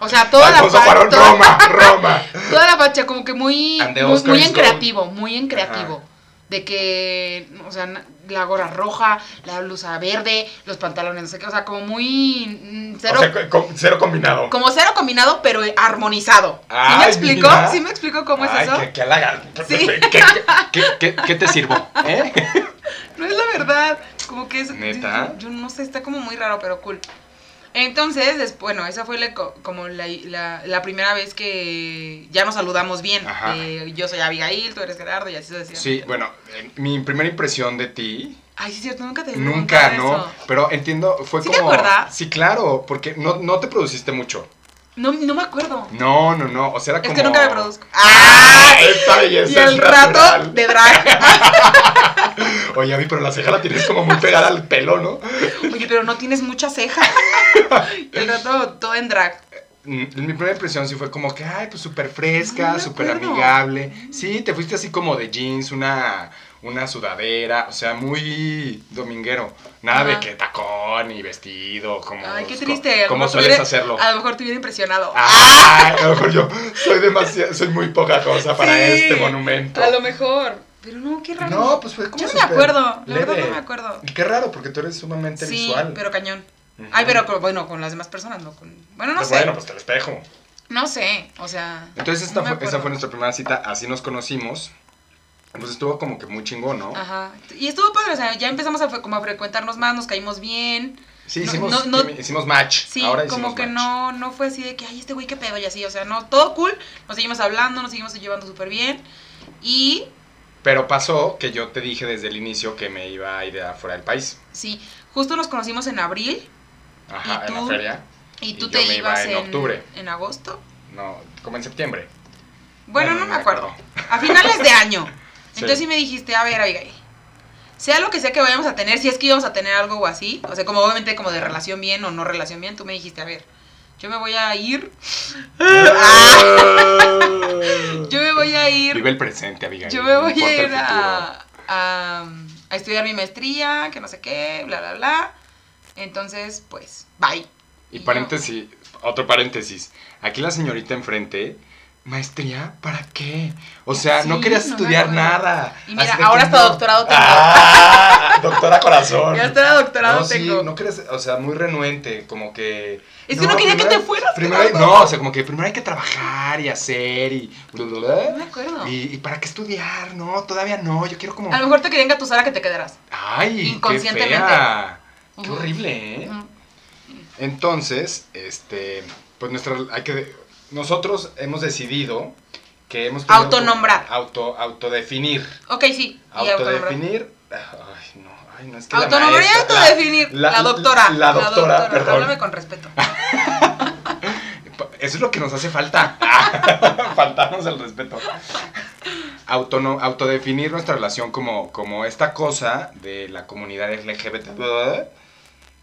O sea, toda la Alfonso toda- Roma, Roma. Toda la facha, como que muy, muy, en creativo, muy en creativo. De que, o sea, la gorra roja, la blusa verde, los pantalones, no sé qué, o sea, como muy mm, cero, O sea, co- co- cero combinado. como cero combinado, pero armonizado. ¿Sí me explico? mira. ¿Sí me explico cómo Ay, es eso? Que, que halaga. Sí. ¿Qué, qué, qué- qué- qué te sirvo? ¿Eh? No es la verdad. Como que es. ¿Neta? Yo, yo no sé, está como muy raro, pero cool. Entonces, bueno, esa fue la co- como la, la- la primera vez que ya nos saludamos bien. Eh, yo soy Abigail, tú eres Gerardo, y así se decía. Sí, bueno, eh, mi primera impresión de ti Ay, sí, es cierto, nunca te Nunca, ¿no? eso. Pero entiendo, fue ¿Sí te como... acuerdas? Sí, claro, porque no, no te produciste mucho. No, no me acuerdo. No, no, no, o sea, era Es que nunca me produzco. ¡Ah! Esta belleza Y el es rato natural. de drag. Oye, Abby, pero la ceja la tienes como muy pegada al pelo, ¿no? Oye, pero no tienes mucha ceja. El rato todo en drag. Mm, Mi primera impresión sí fue como que, ay, pues súper fresca, No súper amigable. Sí, te fuiste así como de jeans, una, una sudadera, o sea, muy dominguero. Nada de que tacón y vestido, como, Ay, qué triste. a como sueles hubiera- hacerlo. A lo mejor te hubiera impresionado. Ay, a lo mejor yo soy demasiado, soy muy poca cosa para Sí, este monumento. A lo mejor. Pero no, qué raro. No, pues fue como Yo no me acuerdo. La verdad no me acuerdo. Y qué raro, porque tú eres sumamente Sí, visual. pero cañón. Ay, pero, pero bueno, con las demás personas, no con. Bueno, no Pues sé. Bueno, pues te lo espejo. No sé, o sea. Entonces esta no fue, esa fue nuestra primera cita, así nos conocimos. Pues estuvo como que muy chingón, ¿no? Ajá. Y estuvo padre, o sea, ya empezamos a, como a frecuentarnos más, nos caímos bien. Sí, No, hicimos, no, no- hicimos match. Sí, Ahora como hicimos que match. no, no fue así de que, ay, este güey qué pedo y así, o sea, no, todo cool. Nos seguimos hablando, nos seguimos llevando súper bien. Y Pero pasó que yo te dije desde el inicio que me iba a ir afuera del país. sí, justo nos conocimos en abril Ajá, ¿Y en la tú? feria. y Y tú yo te me iba ibas en en, octubre. en agosto. No, como en septiembre. Bueno, no no me me acuerdo. acuerdo. A finales de año. Sí. Entonces sí me dijiste, a ver, Abigail. Sea lo que sea que vayamos a tener, si es que íbamos a tener algo o así, o sea, como obviamente como de relación bien o no relación bien, tú me dijiste, a ver, yo me voy a ir, yo me voy a ir, Vive el presente, Abigail. yo me voy a ir a, a, a estudiar mi maestría, que no sé qué, bla, bla, bla. Entonces, pues, bye. Y paréntesis, otro paréntesis. Aquí la señorita enfrente, maestría, ¿para qué? O sea, no querías no estudiar nada. Y mira, ahora hasta no. doctorado tengo. Ah, doctora corazón. Ya hasta doctorado no, sí, tengo. no querías, o sea, muy renuente, como que... Es que no quería que te fueras, Primero, hay- no, o sea, como que primero hay que trabajar y hacer y... bla, bla, bla. No me acuerdo. Y, y para qué estudiar, no, todavía no, yo quiero como... A lo mejor te querían engatusar a que te quedaras. Ay, qué inconscientemente. fea. Qué Ujú. horrible, ¿eh? Entonces, este, pues nuestra, hay que, nosotros hemos decidido que hemos Autonombrar. Auto, autodefinir. Ok, sí. Autodefinir. Ay, no, ay, no es que Autonombrar y la- autodefinir. La, la- doctora. La, doctora, perdón. Háblame con respeto. Eso es lo que nos hace falta. Faltarnos el respeto. Autono- autodefinir nuestra relación como, como esta cosa de la comunidad LGBT,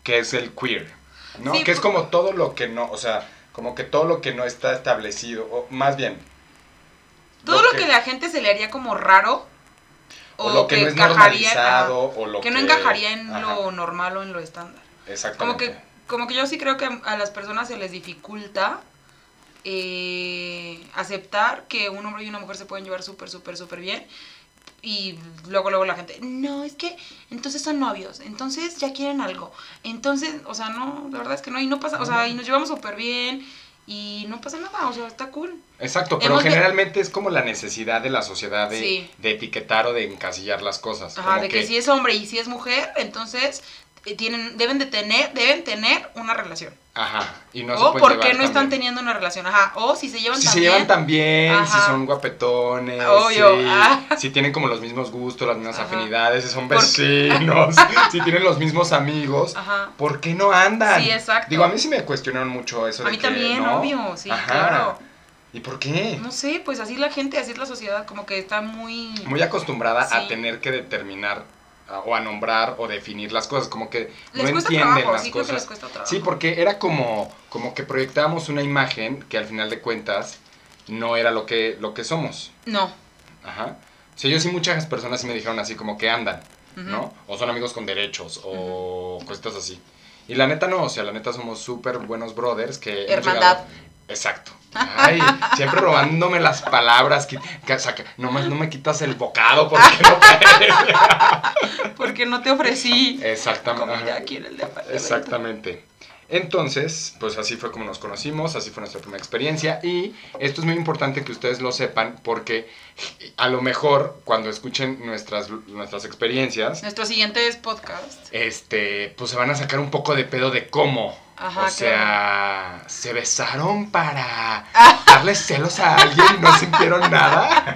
que es el queer, ¿no? Sí, que es como todo lo que no, o sea, como que todo lo que no está establecido, o más bien. Todo lo que la gente se le haría como raro. O, o lo que, no es encajaría, normalizado, o lo que que, no encajaría en Ajá, lo normal o en lo estándar. Como Exactamente. que, como que yo sí creo que a las personas se les dificulta eh, aceptar que un hombre y una mujer se pueden llevar súper, súper, súper bien. Y luego, luego la gente, no, es que entonces son novios, entonces ya quieren algo. Entonces, o sea, no, la verdad es que no, y no pasa, o sea, y nos llevamos súper bien y no pasa nada, o sea, está cool. Exacto, pero Hemos de- generalmente es como la necesidad de la sociedad de, Sí. de etiquetar o de encasillar las cosas. Ajá, como de que, si es hombre y si es mujer, entonces tienen, deben de tener, deben tener una relación. Ajá, y no o por qué no están también. teniendo una relación, ajá, o si se llevan Si tan se bien. llevan tan bien, si son guapetones, Obvio, si, ah. si tienen como los mismos gustos, las mismas Ajá. afinidades, si son vecinos, si tienen los mismos amigos, Ajá. ¿por qué no andan? Sí, exacto. Digo, a mí sí me cuestionaron mucho eso A de mí que, también, ¿no? obvio, sí, Ajá. claro. ¿Y por qué? No sé, pues así la gente, así es la sociedad, como que está muy... Muy acostumbrada a tener que determinar a- o a nombrar o definir las cosas, como que Les no entienden trabajo, las sí creo que cosas. les cuesta trabajo. Sí, porque era como, como que proyectábamos una imagen que al final de cuentas no era lo que, lo que somos. No. Ajá. Sí, yo sí muchas personas sí me dijeron así como que andan. ¿no? O son amigos con derechos o cositas así. Y la neta no, o sea, la neta somos súper buenos brothers que... hemos Hermandad. llegado- Exacto. Ay, siempre robándome las palabras. qui- que- saca- nomás no me quitas el bocado porque no puedes. Porque no te ofrecí Exactamente. aquí en el. Exactamente. Entonces, pues así fue como nos conocimos, así fue nuestra primera experiencia y esto es muy importante que ustedes lo sepan porque a lo mejor cuando escuchen nuestras, nuestras experiencias, Nuestros siguientes podcasts. este, pues se van a sacar un poco de pedo de cómo. Ajá, o sea, se besaron para Ah. darle celos a alguien, no sintieron nada.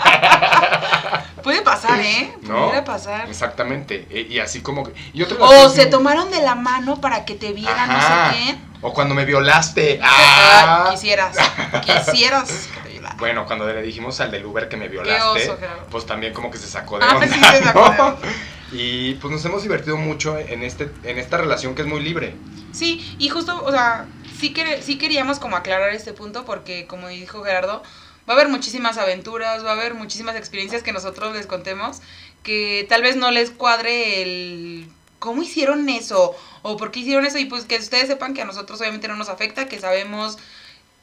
Puede pasar, ¿eh? ¿No? Puede pasar. Exactamente. Y, y así como que. Y otra O se muy- tomaron de la mano para que te viera Ajá. no sé quién. O cuando me violaste. Ah, Ah. quisieras. Quisieras. Bueno, cuando le dijimos al del Uber que me Qué violaste, oso, pues también como que se sacó de Ah, onda. sí, se sacó de ¿no? onda. Y pues nos hemos divertido mucho en, este, en esta relación que es muy libre. Sí, y justo, o sea, sí, quer- sí queríamos como aclarar este punto porque, como dijo Gerardo, va a haber muchísimas aventuras, va a haber muchísimas experiencias que nosotros les contemos que tal vez no les cuadre el cómo hicieron eso o por qué hicieron eso y pues que ustedes sepan que a nosotros obviamente no nos afecta, que sabemos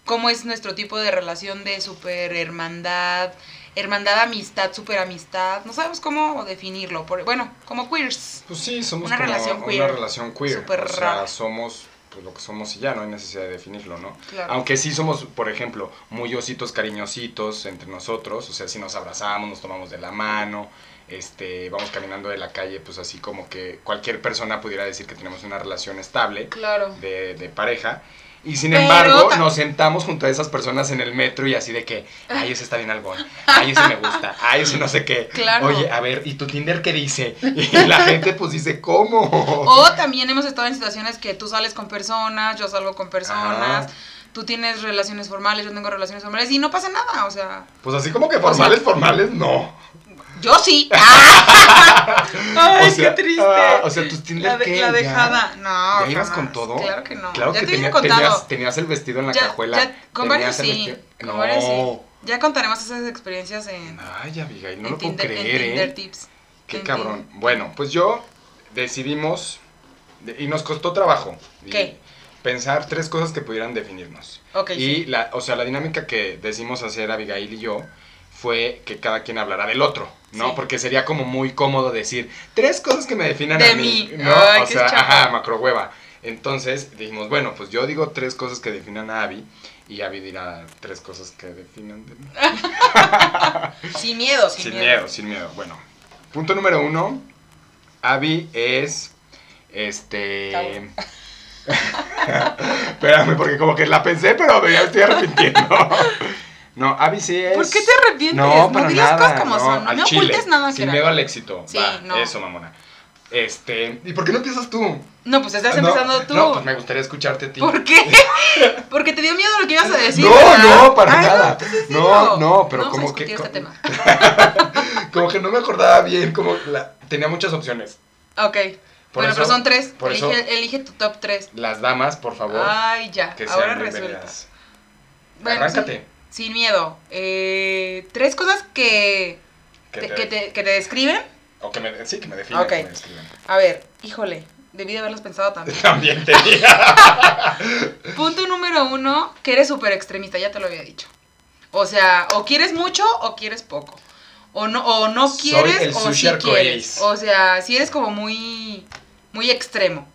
cómo es nuestro tipo de relación de super hermandad, hermandad, amistad, super amistad, no sabemos cómo definirlo, por, bueno, como queers. Pues sí, somos Una como relación una queer. relación queer. Súper o sea, rara. somos pues, lo que somos y ya, no hay necesidad de definirlo, ¿no? Claro. Aunque sí somos, por ejemplo, muy ositos cariñositos entre nosotros, o sea, si nos abrazamos, nos tomamos de la mano, este, vamos caminando de la calle, pues así como que cualquier persona pudiera decir que tenemos una relación estable Claro. de, de pareja. Y sin Pero embargo, nos sentamos junto a esas personas en el metro y así de que, ay, ese está bien algón, ay, ese me gusta, ay, ese no sé qué. Claro. Oye, a ver, ¿y tu Tinder qué dice? Y la gente pues dice, ¿cómo? O también hemos estado en situaciones que tú sales con personas, yo salgo con personas, Ajá. tú tienes relaciones formales, yo tengo relaciones formales y no pasa nada, o sea, Pues así como que formales, formales, no. Yo sí. Ay, O sea, qué triste. ah, o sea, tus Tinder la, de- ¿qué? la ¿Ya? dejada, no. ¿Ya ibas con todo? Claro que no. Claro ya que te tenía- tenías, tenías el vestido en la Ya- cajuela. ya- con varios sí, con no. varios sí. Ya contaremos esas experiencias en, Ay, Abigail, no en lo puedo Tinder, en creer, Tinder ¿eh? Tips. Qué En cabrón. Tinder. Bueno, pues yo decidimos de- y nos costó trabajo. y ¿Qué? Pensar tres cosas que pudieran definirnos. Ok, y sí. la, o sea, la dinámica que decidimos hacer Abigail y yo fue que cada quien hablara del otro, ¿no? Sí. Porque sería como muy cómodo decir tres cosas que me definan De a mí, mí. ¿no? Ay, o sea, ajá, macrohueva. Entonces dijimos, bueno, pues yo digo tres cosas que definan a Abby y Abby dirá tres cosas que definan de mí. Sin miedo, sin, Sin miedo. miedo, sin miedo. Bueno, punto número uno. Abby es. Este. Espérame, porque como que la pensé, pero me estoy arrepintiendo. No, Abby sí es. ¿Por qué te arrepientes? No, No para nada. cosas como no, no al me chile, ocultes nada, Sin miedo al éxito. Sí, Va, no. Eso, mamona. Este. ¿Y por qué no empiezas tú? No, pues estás No, empezando tú. No, pues me gustaría escucharte a ti. ¿Por qué? Porque te dio miedo lo que ibas a decir. No, ¿verdad? no, para Ay, nada. No, pues No, no, pero como que- este como- tema. Como que no me acordaba bien, como la- tenía muchas opciones. Ok. Por bueno, eso- pero son tres. por Elige, eso- elige tu top tres. Las damas, por favor, Ay, ya. que Ahora sean. Bueno, Arráncate. Sin, sin miedo. Eh, tres cosas que Que te, que te- que te describen. O que me, sí, que me definen. Que me. A ver, híjole. Debí de haberlos pensado también. También te. Punto número uno, que eres súper extremista, ya te lo había dicho. O sea, o quieres mucho o quieres poco. O no, o no quieres o sí quieres. O sea, si eres como muy, muy extremo.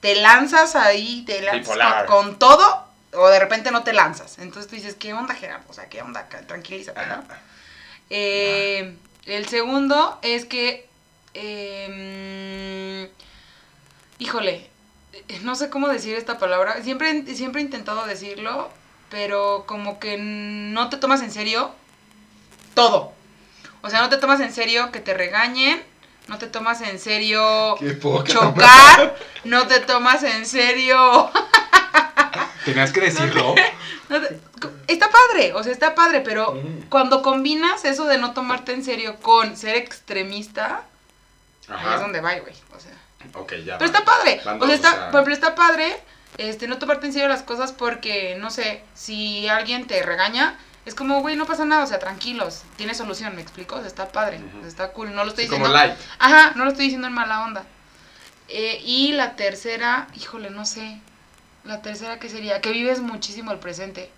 Te lanzas ahí, te lanzas con, con todo, o de repente no te lanzas. Entonces tú dices, ¿qué onda, Gerardo? O sea, ¿qué onda? Tranquilízate, ¿no? Eh, el segundo es que. eh, híjole, no sé cómo decir esta palabra. Siempre, siempre he intentado decirlo, pero como que no te tomas en serio todo. O sea, no te tomas en serio que te regañen, no te tomas en serio chocar, no te tomas en serio. Tenías que decirlo. Está padre, o sea, está padre, pero Mm. cuando combinas eso de no tomarte en serio con ser extremista, ahí es donde va, güey. O sea. Ok, ya. Pero va. está padre. Van O sea, está, por ejemplo, está padre este, no tomarte en serio las cosas porque, no sé, si alguien te regaña, es como, güey, no pasa nada, o sea, tranquilos, tiene solución, ¿me explico? O sea, está padre, está cool, no lo estoy Sí, diciendo. como light. Ajá, no lo estoy diciendo en mala onda. Eh, y la tercera, híjole, no sé. La tercera, ¿qué sería? Que vives muchísimo el presente.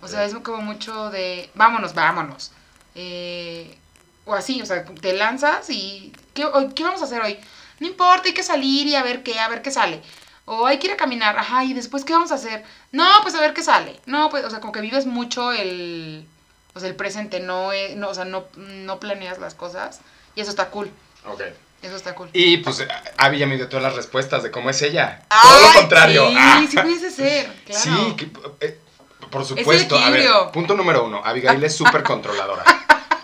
O sea, es como mucho de, vámonos, vámonos. Eh, o así, o sea, te lanzas y, ¿qué, ¿qué vamos a hacer hoy? No importa, hay que salir y a ver qué, a ver qué sale. O hay que ir a caminar, ajá, y después, ¿qué vamos a hacer? No, pues a ver qué sale. No, pues, o sea, como que vives mucho el, o sea, el presente, no, eh, no o sea, no, no planeas las cosas. Y eso está cool, Ok. Eso está cool. Y pues Abby ya me dio todas las respuestas de cómo es ella. Todo lo Ay, contrario. Sí, Ah. sí pudiese ser, claro. Sí, que, eh, por supuesto. A ver, punto número uno. Abigail es súper controladora.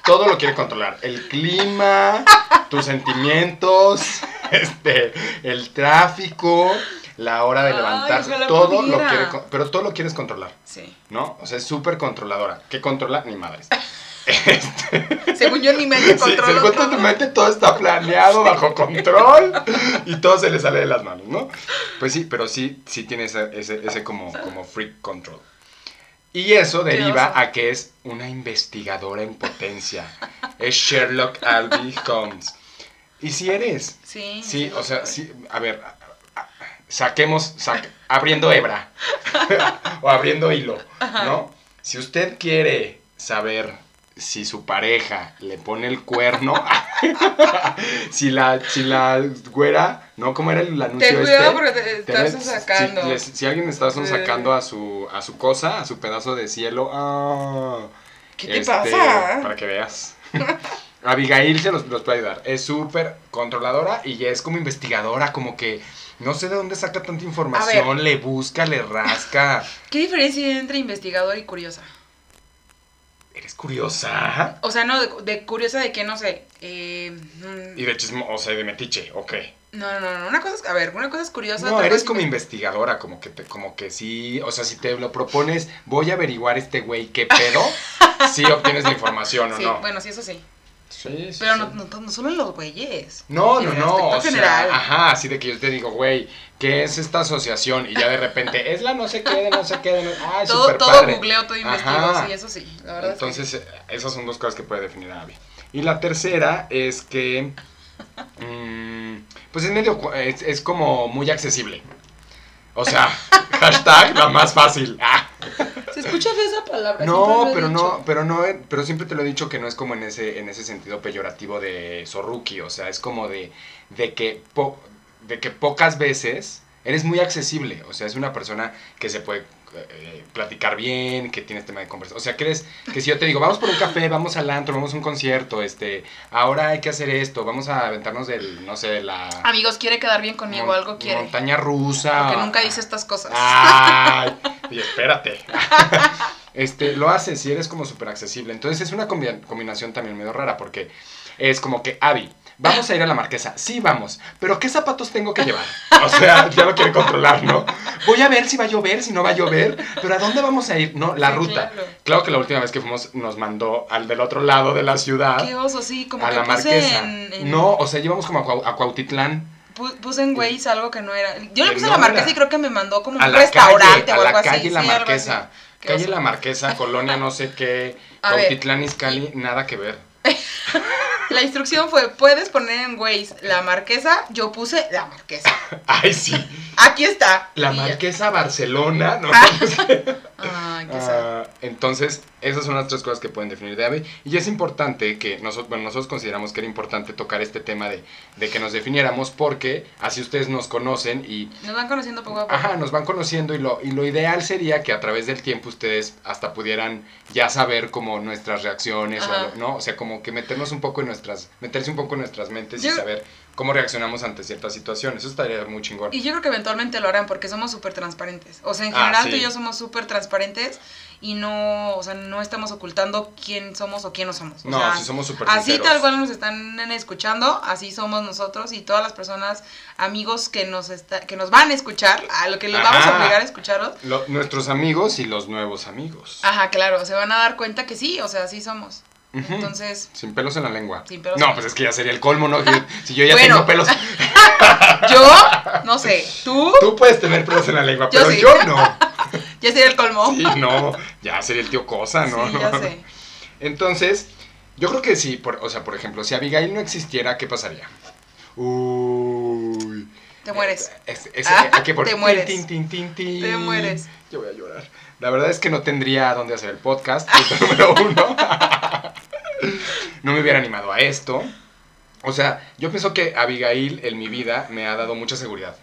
Todo lo quiere controlar. El clima, tus sentimientos, este, el tráfico, la hora de Ay, levantarse. ojalá Todo lo quiere, pero todo lo quieres controlar, Sí. ¿no? O sea, es súper controladora. ¿Qué controla? Ni madres. Este, Según yo en mi mente Sí, controlo según tu todo. mente todo está planeado, bajo control y todo se le sale de las manos, ¿no? Pues sí, pero sí, sí tiene ese, ese, ese como, como freak control. Y eso deriva a que es una investigadora en potencia. Es Sherlock Albie Holmes. Y si eres. Sí. Sí, o sea, sí, a ver, saquemos, sac- abriendo hebra o abriendo hilo, ¿no? Si usted quiere saber si su pareja le pone el cuerno, si la, si la güera, ¿no? ¿Cómo era el anuncio Ten cuidado este? porque te estás sacando. Si, les- si alguien está sacando a su, a su cosa, a su pedazo de cielo, ah, ¿Qué te este, pasa? Para que veas. Abigail se los, los puede ayudar. Es súper controladora y es como investigadora, como que no sé de dónde saca tanta información, le busca, le rasca. ¿Qué diferencia hay entre investigadora y curiosa? ¿Eres curiosa? O sea, no, de, de curiosa de que, no sé, eh, mm, Y de chismo, o sea, de metiche, ok. no, no, no, no, una cosa es, a ver, una cosa es curiosa. No, eres como es- investigadora, como que te, como que sí, o sea, si te lo propones, voy a averiguar este güey qué pedo, sí obtienes la información o Sí, no. bueno, sí, eso sí. Sí, sí, Pero sí. no, no, no solo en los güeyes. No, no, no, o sea, general. ajá, así de que yo te digo, güey, ¿qué es esta asociación? Y ya de repente, es la no sé qué, de no sé qué, de no... Ay, todo súper todo padre. googleo, todo investigo, Ajá. sí, eso sí, la verdad. es que Entonces, esas son dos cosas que puede definir a Abby. Y la tercera es que, mm, pues es medio, es, es como muy accesible. O sea, hashtag la más fácil. Ah. Se escucha esa palabra. No, pero no, pero no, eh, pero siempre te lo he dicho que no es como en ese, en ese sentido peyorativo de zorruki, o sea, es como de, de que po- de que pocas veces eres muy accesible, o sea, es una persona que se puede eh, platicar bien, que tienes tema de conversación, o sea, crees que si yo te digo, vamos por un café, vamos al antro, vamos a un concierto, este, ahora hay que hacer esto, vamos a aventarnos del, no sé, de la Amigos, quiere quedar bien conmigo, mon- algo quiere. montaña rusa, Porque nunca dice estas cosas. Ay, y espérate. Este, lo haces y eres como súper accesible. Entonces es una combi- combinación también medio rara porque es como que, Abby, vamos a ir a la marquesa. Sí, vamos. Pero ¿qué zapatos tengo que llevar? O sea, ya lo quiere controlar, ¿no? Voy a ver si va a llover, si no va a llover. Pero ¿a dónde vamos a ir? No, la Sí, ruta. claro. Claro que la última vez que fuimos nos mandó al del otro lado de la ciudad. Qué oso, sí, como a que la marquesa. en, en- No, o sea, llevamos como a, Cuau- a Cuautitlán. pu- puse en Waze algo que no era. Yo le puse no la marquesa era. y creo que me mandó como a un la restaurante calle, o a algo la así. calle La sí, algo Marquesa. Calle. La Marquesa, colonia no sé qué, A ver. Cuautitlán Izcalli, nada que ver. La instrucción fue, puedes poner en Waze la marquesa, yo puse la marquesa. Ay, sí. Aquí está. La. Marquesa Barcelona, ¿no? Qué sad. Ah, entonces, esas son las tres cosas que pueden definir de Abby. Y es importante que nosotros, bueno, nosotros consideramos que era importante tocar este tema de, de que nos definiéramos porque así ustedes nos conocen y Nos van conociendo poco a poco. Ajá, nos van conociendo y lo, y lo ideal sería que a través del tiempo ustedes hasta pudieran ya saber como nuestras reacciones, o ¿no? O sea, como que meternos un poco en nuestras, meterse un poco en nuestras mentes y saber cómo reaccionamos ante ciertas situaciones. Eso estaría muy chingón. Y yo creo que eventualmente lo harán porque somos súper transparentes. O sea, en Ah, general sí. tú y yo somos súper transparentes y no, o sea, no estamos ocultando quién somos o quién no somos. O no, sea, si somos súper Así sinceros. tal cual nos están escuchando, así somos nosotros y todas las personas, amigos que nos está, que nos van a escuchar, a lo que los vamos a obligar a escucharlos. Lo- nuestros amigos y los nuevos amigos. Ajá, claro, se van a dar cuenta que sí, o sea, así somos. Entonces, Sin pelos en la lengua. Sin pelos en no, la pues es que ya sería el colmo, ¿no? Si yo ya Bueno. tengo pelos. yo, no sé, tú, Tú puedes tener pelos en la lengua, Yo pero sí. yo no. Ya sería el colmo. Sí, no. Ya sería el tío Cosa, ¿no? Sí, ya sé. Entonces, yo creo que sí, por, o sea, por ejemplo, si Abigail no existiera, ¿qué pasaría? Uy. Te mueres. Es- es- Ah, hay que poner te mueres. tin, tin, tin. Te mueres. Yo voy a llorar. La verdad es que no tendría dónde hacer el podcast, punto número uno. no me hubiera animado a esto. O sea, yo pienso que Abigail en mi vida me ha dado mucha seguridad.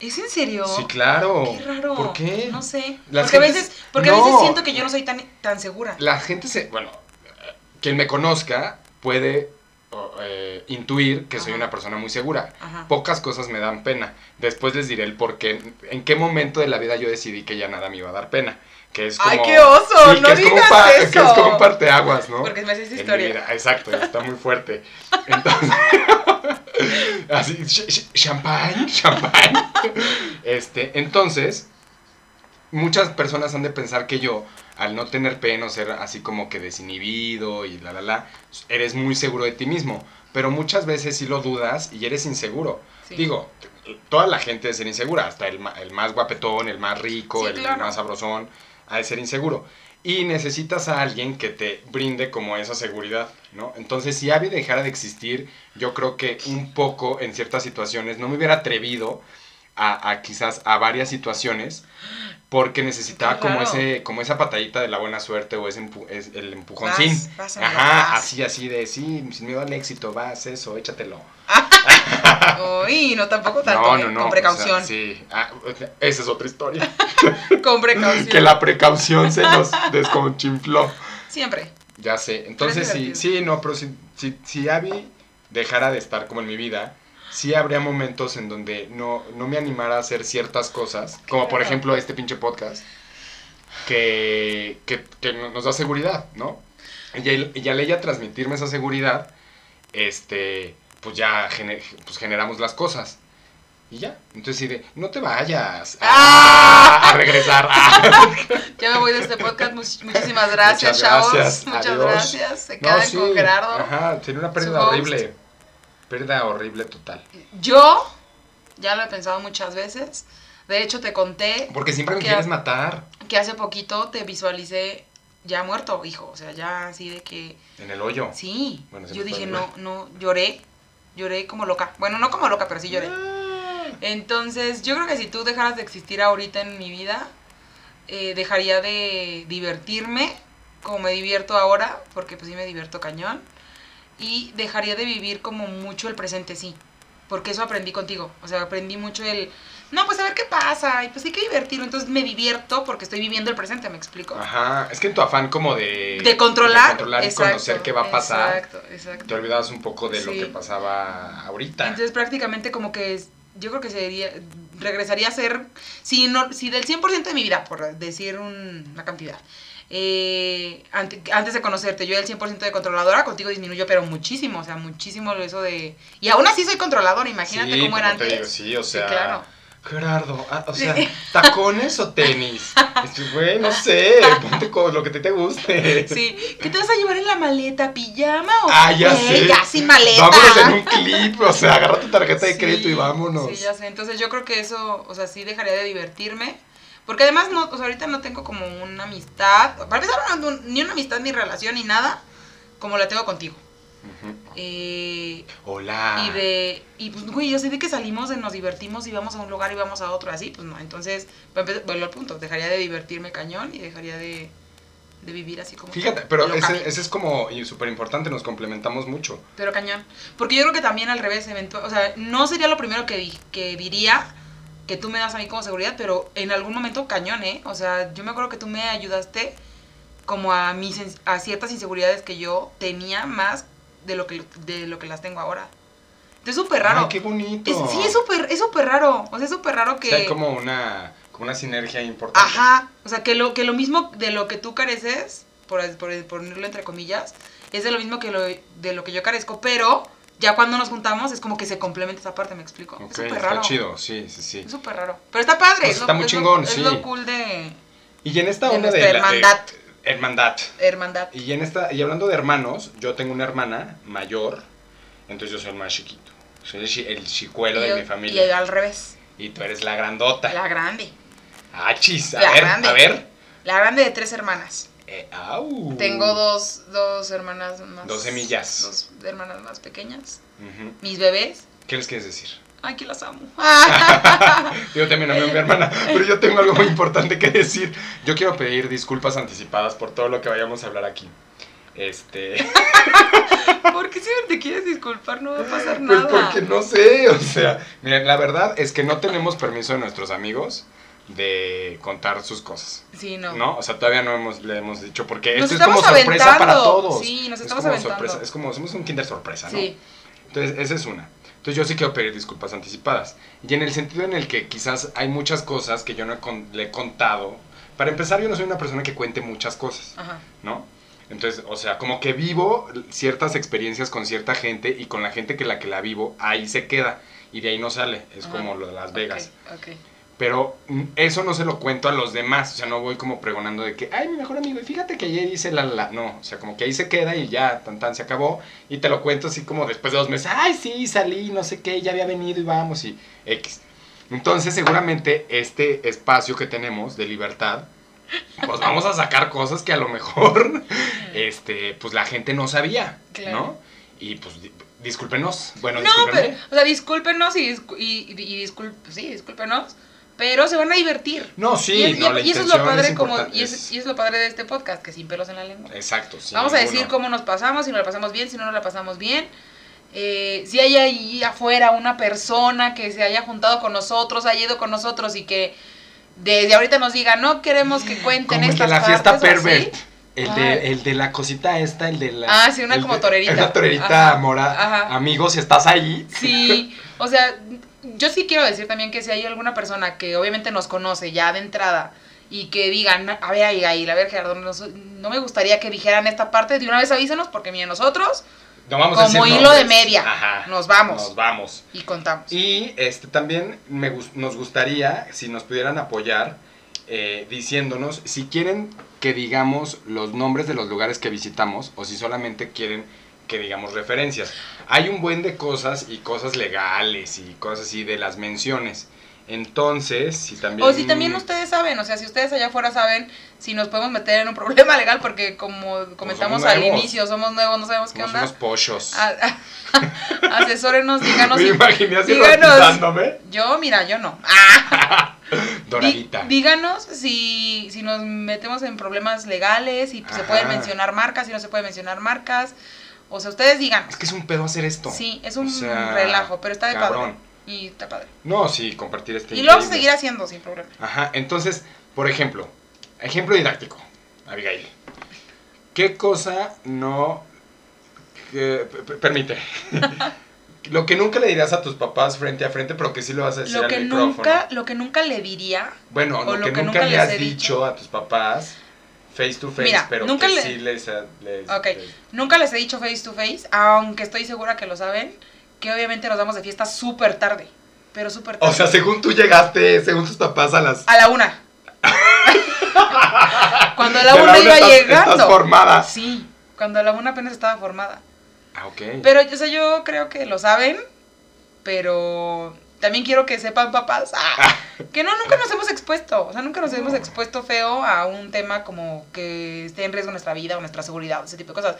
¿Es en serio? Sí, claro. Qué raro. ¿Por qué? No sé. Las porque a veces, porque a No. veces siento que yo no soy tan, tan segura. La gente se. Bueno, quien me conozca puede eh, intuir que soy una persona muy segura. Ajá. Pocas cosas me dan pena. Después les diré el por qué. En qué momento de la vida yo decidí que ya nada me iba a dar pena. Que es como. ¡Ay, qué oso! Sí, No que es como digas eso. Que es como un parteaguas, ¿no? Porque me haces historia. vida. Exacto, está muy fuerte. Entonces. así, ch- ch- champagne, champagne. Este, entonces. Muchas personas han de pensar que yo, al no tener pena o ser así como que desinhibido y la la la, eres muy seguro de ti mismo. Pero muchas veces sí lo dudas y eres inseguro. Sí. Digo, toda la gente debe ser insegura, hasta el, el más guapetón, el más rico, Sí, el claro. más sabrosón, ha de ser inseguro. Y necesitas a alguien que te brinde como esa seguridad, ¿no? Entonces, si Abby dejara de existir, yo creo que un poco en ciertas situaciones no me hubiera atrevido a, a quizás a varias situaciones porque necesitaba como ese como esa patadita de la buena suerte o ese empu- es- el empujoncín. Vas, Ajá, vas. así así de sí, sin miedo al éxito, vas eso, échatelo. Uy, no tampoco tanto. no, ¿eh? no, no. Con o precaución. sea, sí, Ah, esa es otra historia. Con precaución. que la precaución se nos desconchinfló. Siempre. Ya sé. Entonces sí, sí, no, pero si, si, si Abby dejara de estar como en mi vida, sí habría momentos en donde no, no me animara a hacer ciertas cosas, como por ejemplo este pinche podcast, que, que, que no- nos da seguridad, ¿no? Y al ella transmitirme esa seguridad, este, pues ya gener- pues generamos las cosas. Y ya. Entonces sí de, no te vayas ¡Ah! a regresar. Ah. Ya me voy de este podcast. Much- muchísimas gracias, Muchas chavos. gracias, Muchas gracias. Se No, quedan sí, con Gerardo. Ajá, sería una pérdida horrible. Pérdida horrible total. Yo ya lo he pensado muchas veces. De hecho, te conté Porque siempre me quieres matar que hace poquito te visualicé ya muerto, hijo. O sea, ya así de que. en el hoyo. Sí. Bueno, Yo dije, no, no, lloré. Lloré como loca. Bueno, no como loca, pero sí lloré. Entonces, yo creo que si tú dejaras de existir ahorita en mi vida, eh, dejaría de divertirme como me divierto ahora, porque pues sí me divierto cañón, y dejaría de vivir como mucho el presente, sí, porque eso aprendí contigo, o sea, aprendí mucho el, no, pues a ver qué pasa, y pues hay que divertirlo, entonces me divierto porque estoy viviendo el presente, ¿me explico? Ajá, es que en tu afán como de... De controlar, de controlar y exacto, conocer qué va a pasar, Exacto, exacto. te olvidabas un poco de lo que pasaba ahorita. Entonces prácticamente como que es- yo creo que sería, regresaría a ser, si, no, si del 100% de mi vida, por decir un- una cantidad, eh, ante- antes de conocerte, yo era el 100% de controladora, contigo disminuyó, pero muchísimo, o sea, muchísimo eso de... Y aún así soy controladora, imagínate Sí, cómo era antes. digo, sí, o sea... claro. Gerardo, ah, o sea. ¿tacones o tenis? Güey, no sé, ponte con lo que te, te guste. Sí, ¿qué te vas a llevar en la maleta? ¿Pijama o Ah, ya sé. ya sin maleta? Vámonos en un clip, o sea, agarra tu tarjeta de Sí, crédito y vámonos. Sí, ya sé. Entonces yo creo que eso, o sea, sí dejaría de divertirme. Porque además, no, o sea, ahorita no tengo como una amistad. Para empezar, no- no- ni una amistad, ni relación, ni nada, como la tengo contigo. Eh, Hola. y de, y pues, güey, yo sé de que salimos, de nos divertimos y vamos a un lugar y vamos a otro, así, pues no. Entonces, vuelvo al punto, dejaría de divertirme cañón y dejaría de, de vivir así como... Fíjate, pero ese, ese es como súper importante, nos complementamos mucho. Pero cañón. Porque yo creo que también al revés, eventual, o sea, no sería lo primero que, que diría que tú me das a mí como seguridad, pero en algún momento cañón, ¿eh? O sea, yo me acuerdo que tú me ayudaste como a mis a ciertas inseguridades que yo tenía más de lo que de lo que las tengo ahora. Entonces es súper raro. Ay, qué bonito. Es- sí, es súper es súper raro. O sea, es súper raro que Sí, hay como una, como una sinergia importante. Ajá, o sea, que lo, que lo mismo de lo que tú careces, por, por ponerlo entre comillas, es de lo mismo que lo, de lo que yo carezco, pero ya cuando nos juntamos es como que se complementa esa parte, ¿me explico? Ok, es súper está raro. chido, sí, sí, sí. Es súper raro. Pero está padre. Pues es lo- está muy es chingón, lo, sí. Es lo cool de Y en esta De onda de, la- de- hermandad. hermandad. Y en esta, y hablando de hermanos, yo tengo una hermana mayor, entonces yo soy el más chiquito. Soy el, el chicuelo de yo- mi y familia. al revés, Y tú eres la grandota. la grande. Ah, chis, a La ver, grande. a ver. La grande de tres hermanas. Eh, au. Tengo dos, dos hermanas más. Dos semillas. Dos hermanas más pequeñas. Mis bebés. ¿Qué les quieres decir? Ay, que las amo. Yo también amo a mi hermana, pero yo tengo algo muy importante que decir. Yo quiero pedir disculpas anticipadas por todo lo que vayamos a hablar aquí. Este, ¿Por qué siempre te quieres disculpar? No va a pasar pues nada. porque no sé, o sea, miren, la verdad es que no tenemos permiso de nuestros amigos de contar sus cosas. Sí, no. ¿No? O sea, todavía no hemos, le hemos dicho porque Nos esto es como sorpresa para todos. Sí, nos Es estamos como aventando. sorpresa, es como somos un kinder sorpresa, ¿no? Sí. Entonces, esa es una. Entonces, yo sí quiero pedir disculpas anticipadas. Y en el sentido en el que quizás hay muchas cosas que yo no he con- le he contado. Para empezar, yo no soy una persona que cuente muchas cosas, Ajá. ¿no? Entonces, o sea, como que vivo ciertas experiencias con cierta gente y con la gente que la que la vivo, ahí se queda. Y de ahí no sale. Es Ajá. como lo de Las Vegas. Ok, ok. Pero mm, eso no se lo cuento a los demás. O sea, no voy como pregonando de que, ay, mi mejor amigo, y fíjate que ayer hice la, la, la. No, o sea, como que ahí se queda y ya, tan tan, se acabó. Y te lo cuento así como después de dos meses, ay, sí, salí, no sé qué, ya había venido y vamos y X. Entonces, seguramente este espacio que tenemos de libertad, pues vamos a sacar cosas que a lo mejor, este, pues la gente no sabía, Claro. ¿no? Y pues, di- discúlpenos. Bueno, No, pero, o sea, discúlpenos y, discu- y, y discul- sí, discúlpenos, pero se van a divertir. No, sí, y, es- no, y eso es lo padre como y es, es- y es lo padre de este podcast, que sin pelos en la lengua. Exacto, sí. Vamos a ninguno. decir cómo nos pasamos, si nos la pasamos bien, si no nos la pasamos bien. Eh, si hay ahí afuera una persona que se haya juntado con nosotros, haya ido con nosotros y que desde ahorita nos diga, no queremos que cuenten Como estas la fiesta partes", o así. pervert. El de, el de la cosita esta, el de la... Ah, sí, una como de- torerita. Una torerita Ajá, mora. ajá. Amigos, si estás ahí. Sí, o sea, yo sí quiero decir también que si hay alguna persona que obviamente nos conoce ya de entrada y que digan, a ver, Abigail, a ver, Gerardo, no, no me gustaría que dijeran esta parte, de una vez avísenos, porque miren, nosotros No vamos a Como hilo de media. Ajá. Nos vamos. Nos vamos. y contamos. Y este también me nos gustaría, si nos pudieran apoyar, eh, diciéndonos si quieren que digamos los nombres de los lugares que visitamos o si solamente quieren que digamos referencias. Hay un buen de cosas y cosas legales y cosas así de las menciones. Entonces, si también... O si también ustedes saben, o sea, si ustedes allá afuera saben si nos podemos meter en un problema legal, porque como comentamos al nuevos. inicio, somos nuevos, no sabemos qué Somos onda. unos pochos. A- a- asesórenos, díganos. Me si- imaginé así díganos. Yo, mira, yo no. Ah, Doradita. Dí- díganos si, si nos metemos en problemas legales, si se Ajá. pueden mencionar marcas, si no se puede mencionar marcas. O sea, ustedes digan. Es que es un pedo hacer esto. Sí, es un O sea, relajo, pero está de cabrón. padre. Y está padre. No, sí, compartir este y lo vamos a seguir haciendo sin problema. Ajá, entonces, por ejemplo, ejemplo didáctico, Abigail. ¿Qué cosa no... que- permite. lo que nunca le dirás a tus papás frente a frente, pero que sí lo vas a decir Lo al que, micrófono. nunca, lo que nunca le diría, bueno, o lo, lo que, nunca, nunca le has dicho. a tus papás face to face, Mira, pero nunca que le- sí les... les- Ok. les- nunca les he dicho face to face, aunque estoy segura que lo saben, que obviamente nos vamos de fiesta súper tarde. Pero súper tarde. O sea, según tú llegaste, según tus papás a las... a la una. cuando a la una iba estás- llegando. Estás formada. Sí, cuando a la una apenas estaba formada. Ah, ok. Pero o sea, yo creo que lo saben, pero también quiero que sepan papás ah, que no, nunca nos hemos expuesto, o sea, nunca nos hemos expuesto feo a un tema como que esté en riesgo nuestra vida o nuestra seguridad, ese tipo de cosas.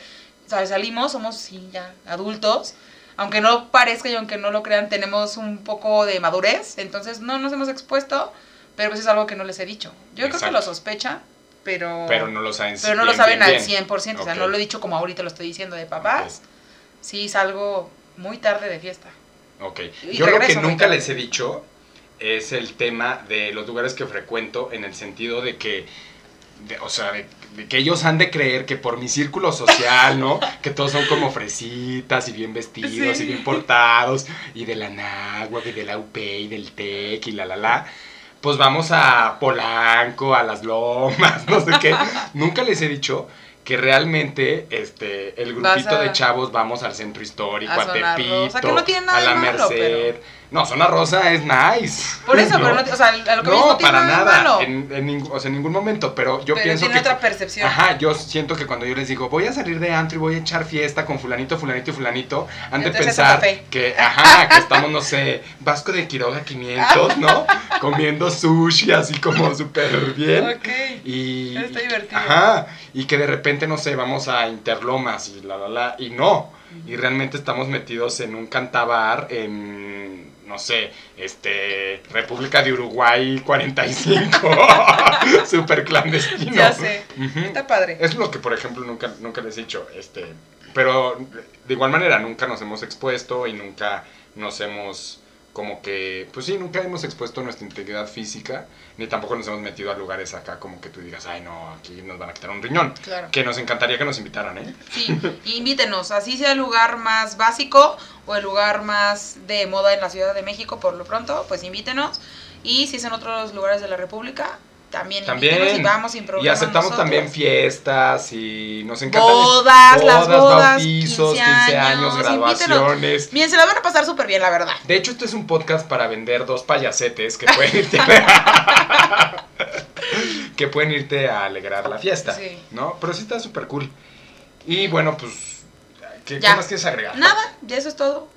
O sea, salimos, somos sí ya adultos, aunque no parezca y aunque no lo crean, tenemos un poco de madurez, entonces no nos hemos expuesto, pero pues es algo que no les he dicho. Yo creo que Exacto. lo sospecha, pero... pero no lo saben pero no lo bien, saben bien, al bien. 100%, o sea, no lo he dicho como ahorita lo estoy diciendo de papás. Sí, salgo muy tarde de fiesta. Ok. Y Yo lo que nunca les he dicho es el tema de los lugares que frecuento en el sentido de que, de- o sea, de, de que ellos han de creer que por mi círculo social, ¿no? Que todos son como fresitas y bien vestidos Sí. y bien portados y de la Náhuac y de la UP y del TEC y la la la. Pues vamos a Polanco, a las Lomas, no sé qué. Nunca les he dicho que realmente este el grupito a- de chavos vamos al centro histórico, a a, Tepito, no a la malo, Merced. No, zona rosa es nice. Por eso, pero no, o sea, a lo que No, tiene para nada malo. en, en ningún- o sea, en ningún momento, pero yo pero pienso tiene que... otra percepción. Ajá, yo siento que cuando yo les digo, voy a salir de antro y voy a echar fiesta con fulanito, fulanito y fulanito, han de pensar que, ajá, que estamos, no sé, Vasco de Quiroga 500, ¿no? Comiendo sushi así como súper bien. Ok. Y, Está divertido. Ajá, y que de repente, no sé, vamos a Interlomas y la, la, la, y no. Y realmente estamos metidos en un cantabar en, no sé, este, República de Uruguay 45, súper clandestino. Ya sé. Está padre. Es lo que, por ejemplo, nunca, nunca les he dicho, este, pero de igual manera nunca nos hemos expuesto y nunca nos hemos, como que, pues sí, nunca hemos expuesto nuestra integridad física, ni tampoco nos hemos metido a lugares acá como que tú digas, ay no, aquí nos van a quitar un riñón. Claro. Que nos encantaría que nos invitaran, ¿eh? Sí, invítenos, así sea el lugar más básico o el lugar más de moda en la Ciudad de México por lo pronto, pues invítenos. Y si es en otros lugares de la República, también, También. y vamos sin Y problema. aceptamos nosotros. también fiestas y nos encantan Bodas, las bodas, bautizos, 15 15 años, años, graduaciones. Bien, se la van a pasar súper bien, la verdad. De hecho, este es un podcast para vender dos payasetes que pueden irte, que pueden irte a alegrar la fiesta, Sí. ¿no? Pero sí está súper cool. Y bueno, pues, ¿qué, qué más quieres agregar? Nada, ya eso es todo.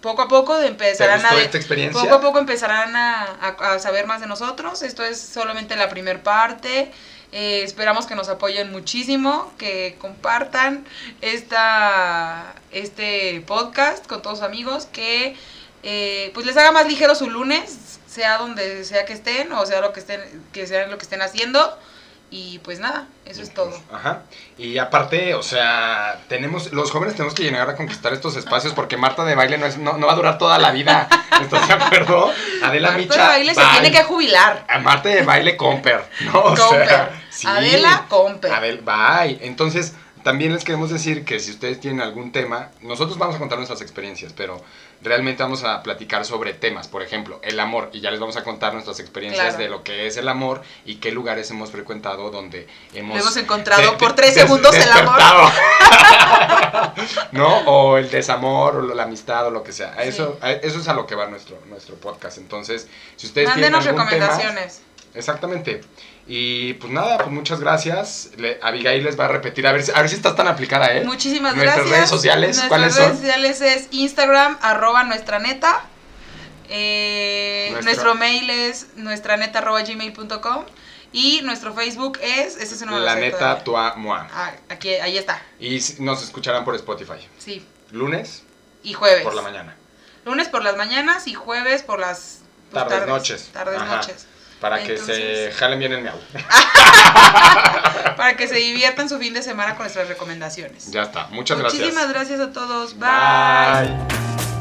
Poco a poco empezarán a esta experiencia? poco a poco empezarán a, a- a saber más de nosotros. Esto es solamente la primer parte. Eh, esperamos que nos apoyen muchísimo, que compartan esta, este podcast con todos sus amigos, que eh, pues les haga más ligero su lunes, sea donde sea que estén o sea lo que estén, que sea lo que estén haciendo. Y pues nada, eso es todo. Ajá. Y aparte, o sea, tenemos, los jóvenes tenemos que llegar a conquistar estos espacios porque Marta de baile no, es, no, no va a durar toda la vida. ¿Estás de acuerdo? Adela Marta de Micha. baile se tiene que jubilar. A Marta de baile Comper, ¿no? O Comper. sea, sí. Adela Comper. Adel, bye. Entonces, también les queremos decir que si ustedes tienen algún tema, nosotros vamos a contar nuestras experiencias, pero realmente vamos a platicar sobre temas, por ejemplo, el amor, y ya les vamos a contar nuestras experiencias Claro. de lo que es el amor y qué lugares hemos frecuentado donde hemos... Lo hemos encontrado de- por tres des- segundos el amor. ¿No? O el desamor, o la amistad, o lo que sea. A Sí. Eso, a- eso es a lo que va nuestro, nuestro podcast. Entonces, si ustedes Mándenos tienen algún tema... recomendaciones. Exactamente. Y pues nada, pues muchas gracias. Le- Abigail les va a repetir, a ver, si- a ver si estás tan aplicada, ¿eh? Muchísimas Nuestras gracias. redes sociales, Nuestras ¿cuáles redes son? sociales es Instagram, arroba nuestra neta. Eh, Nuestro mail es nuestra neta arroba gmail.com. Y nuestro Facebook es. Ese sí no me lo La neta, todavía. tua, moi. Ah, aquí, ahí está. Y nos escucharán por Spotify. Sí. Lunes Y jueves. por la mañana. Lunes por las mañanas y jueves por las pues, Tardes, noches. Tardes, Ajá. noches. Para que se jalen bien el miau. Para que se diviertan su fin de semana con nuestras recomendaciones. Ya está. Muchas Muchísimas gracias. gracias a todos. Bye. Bye.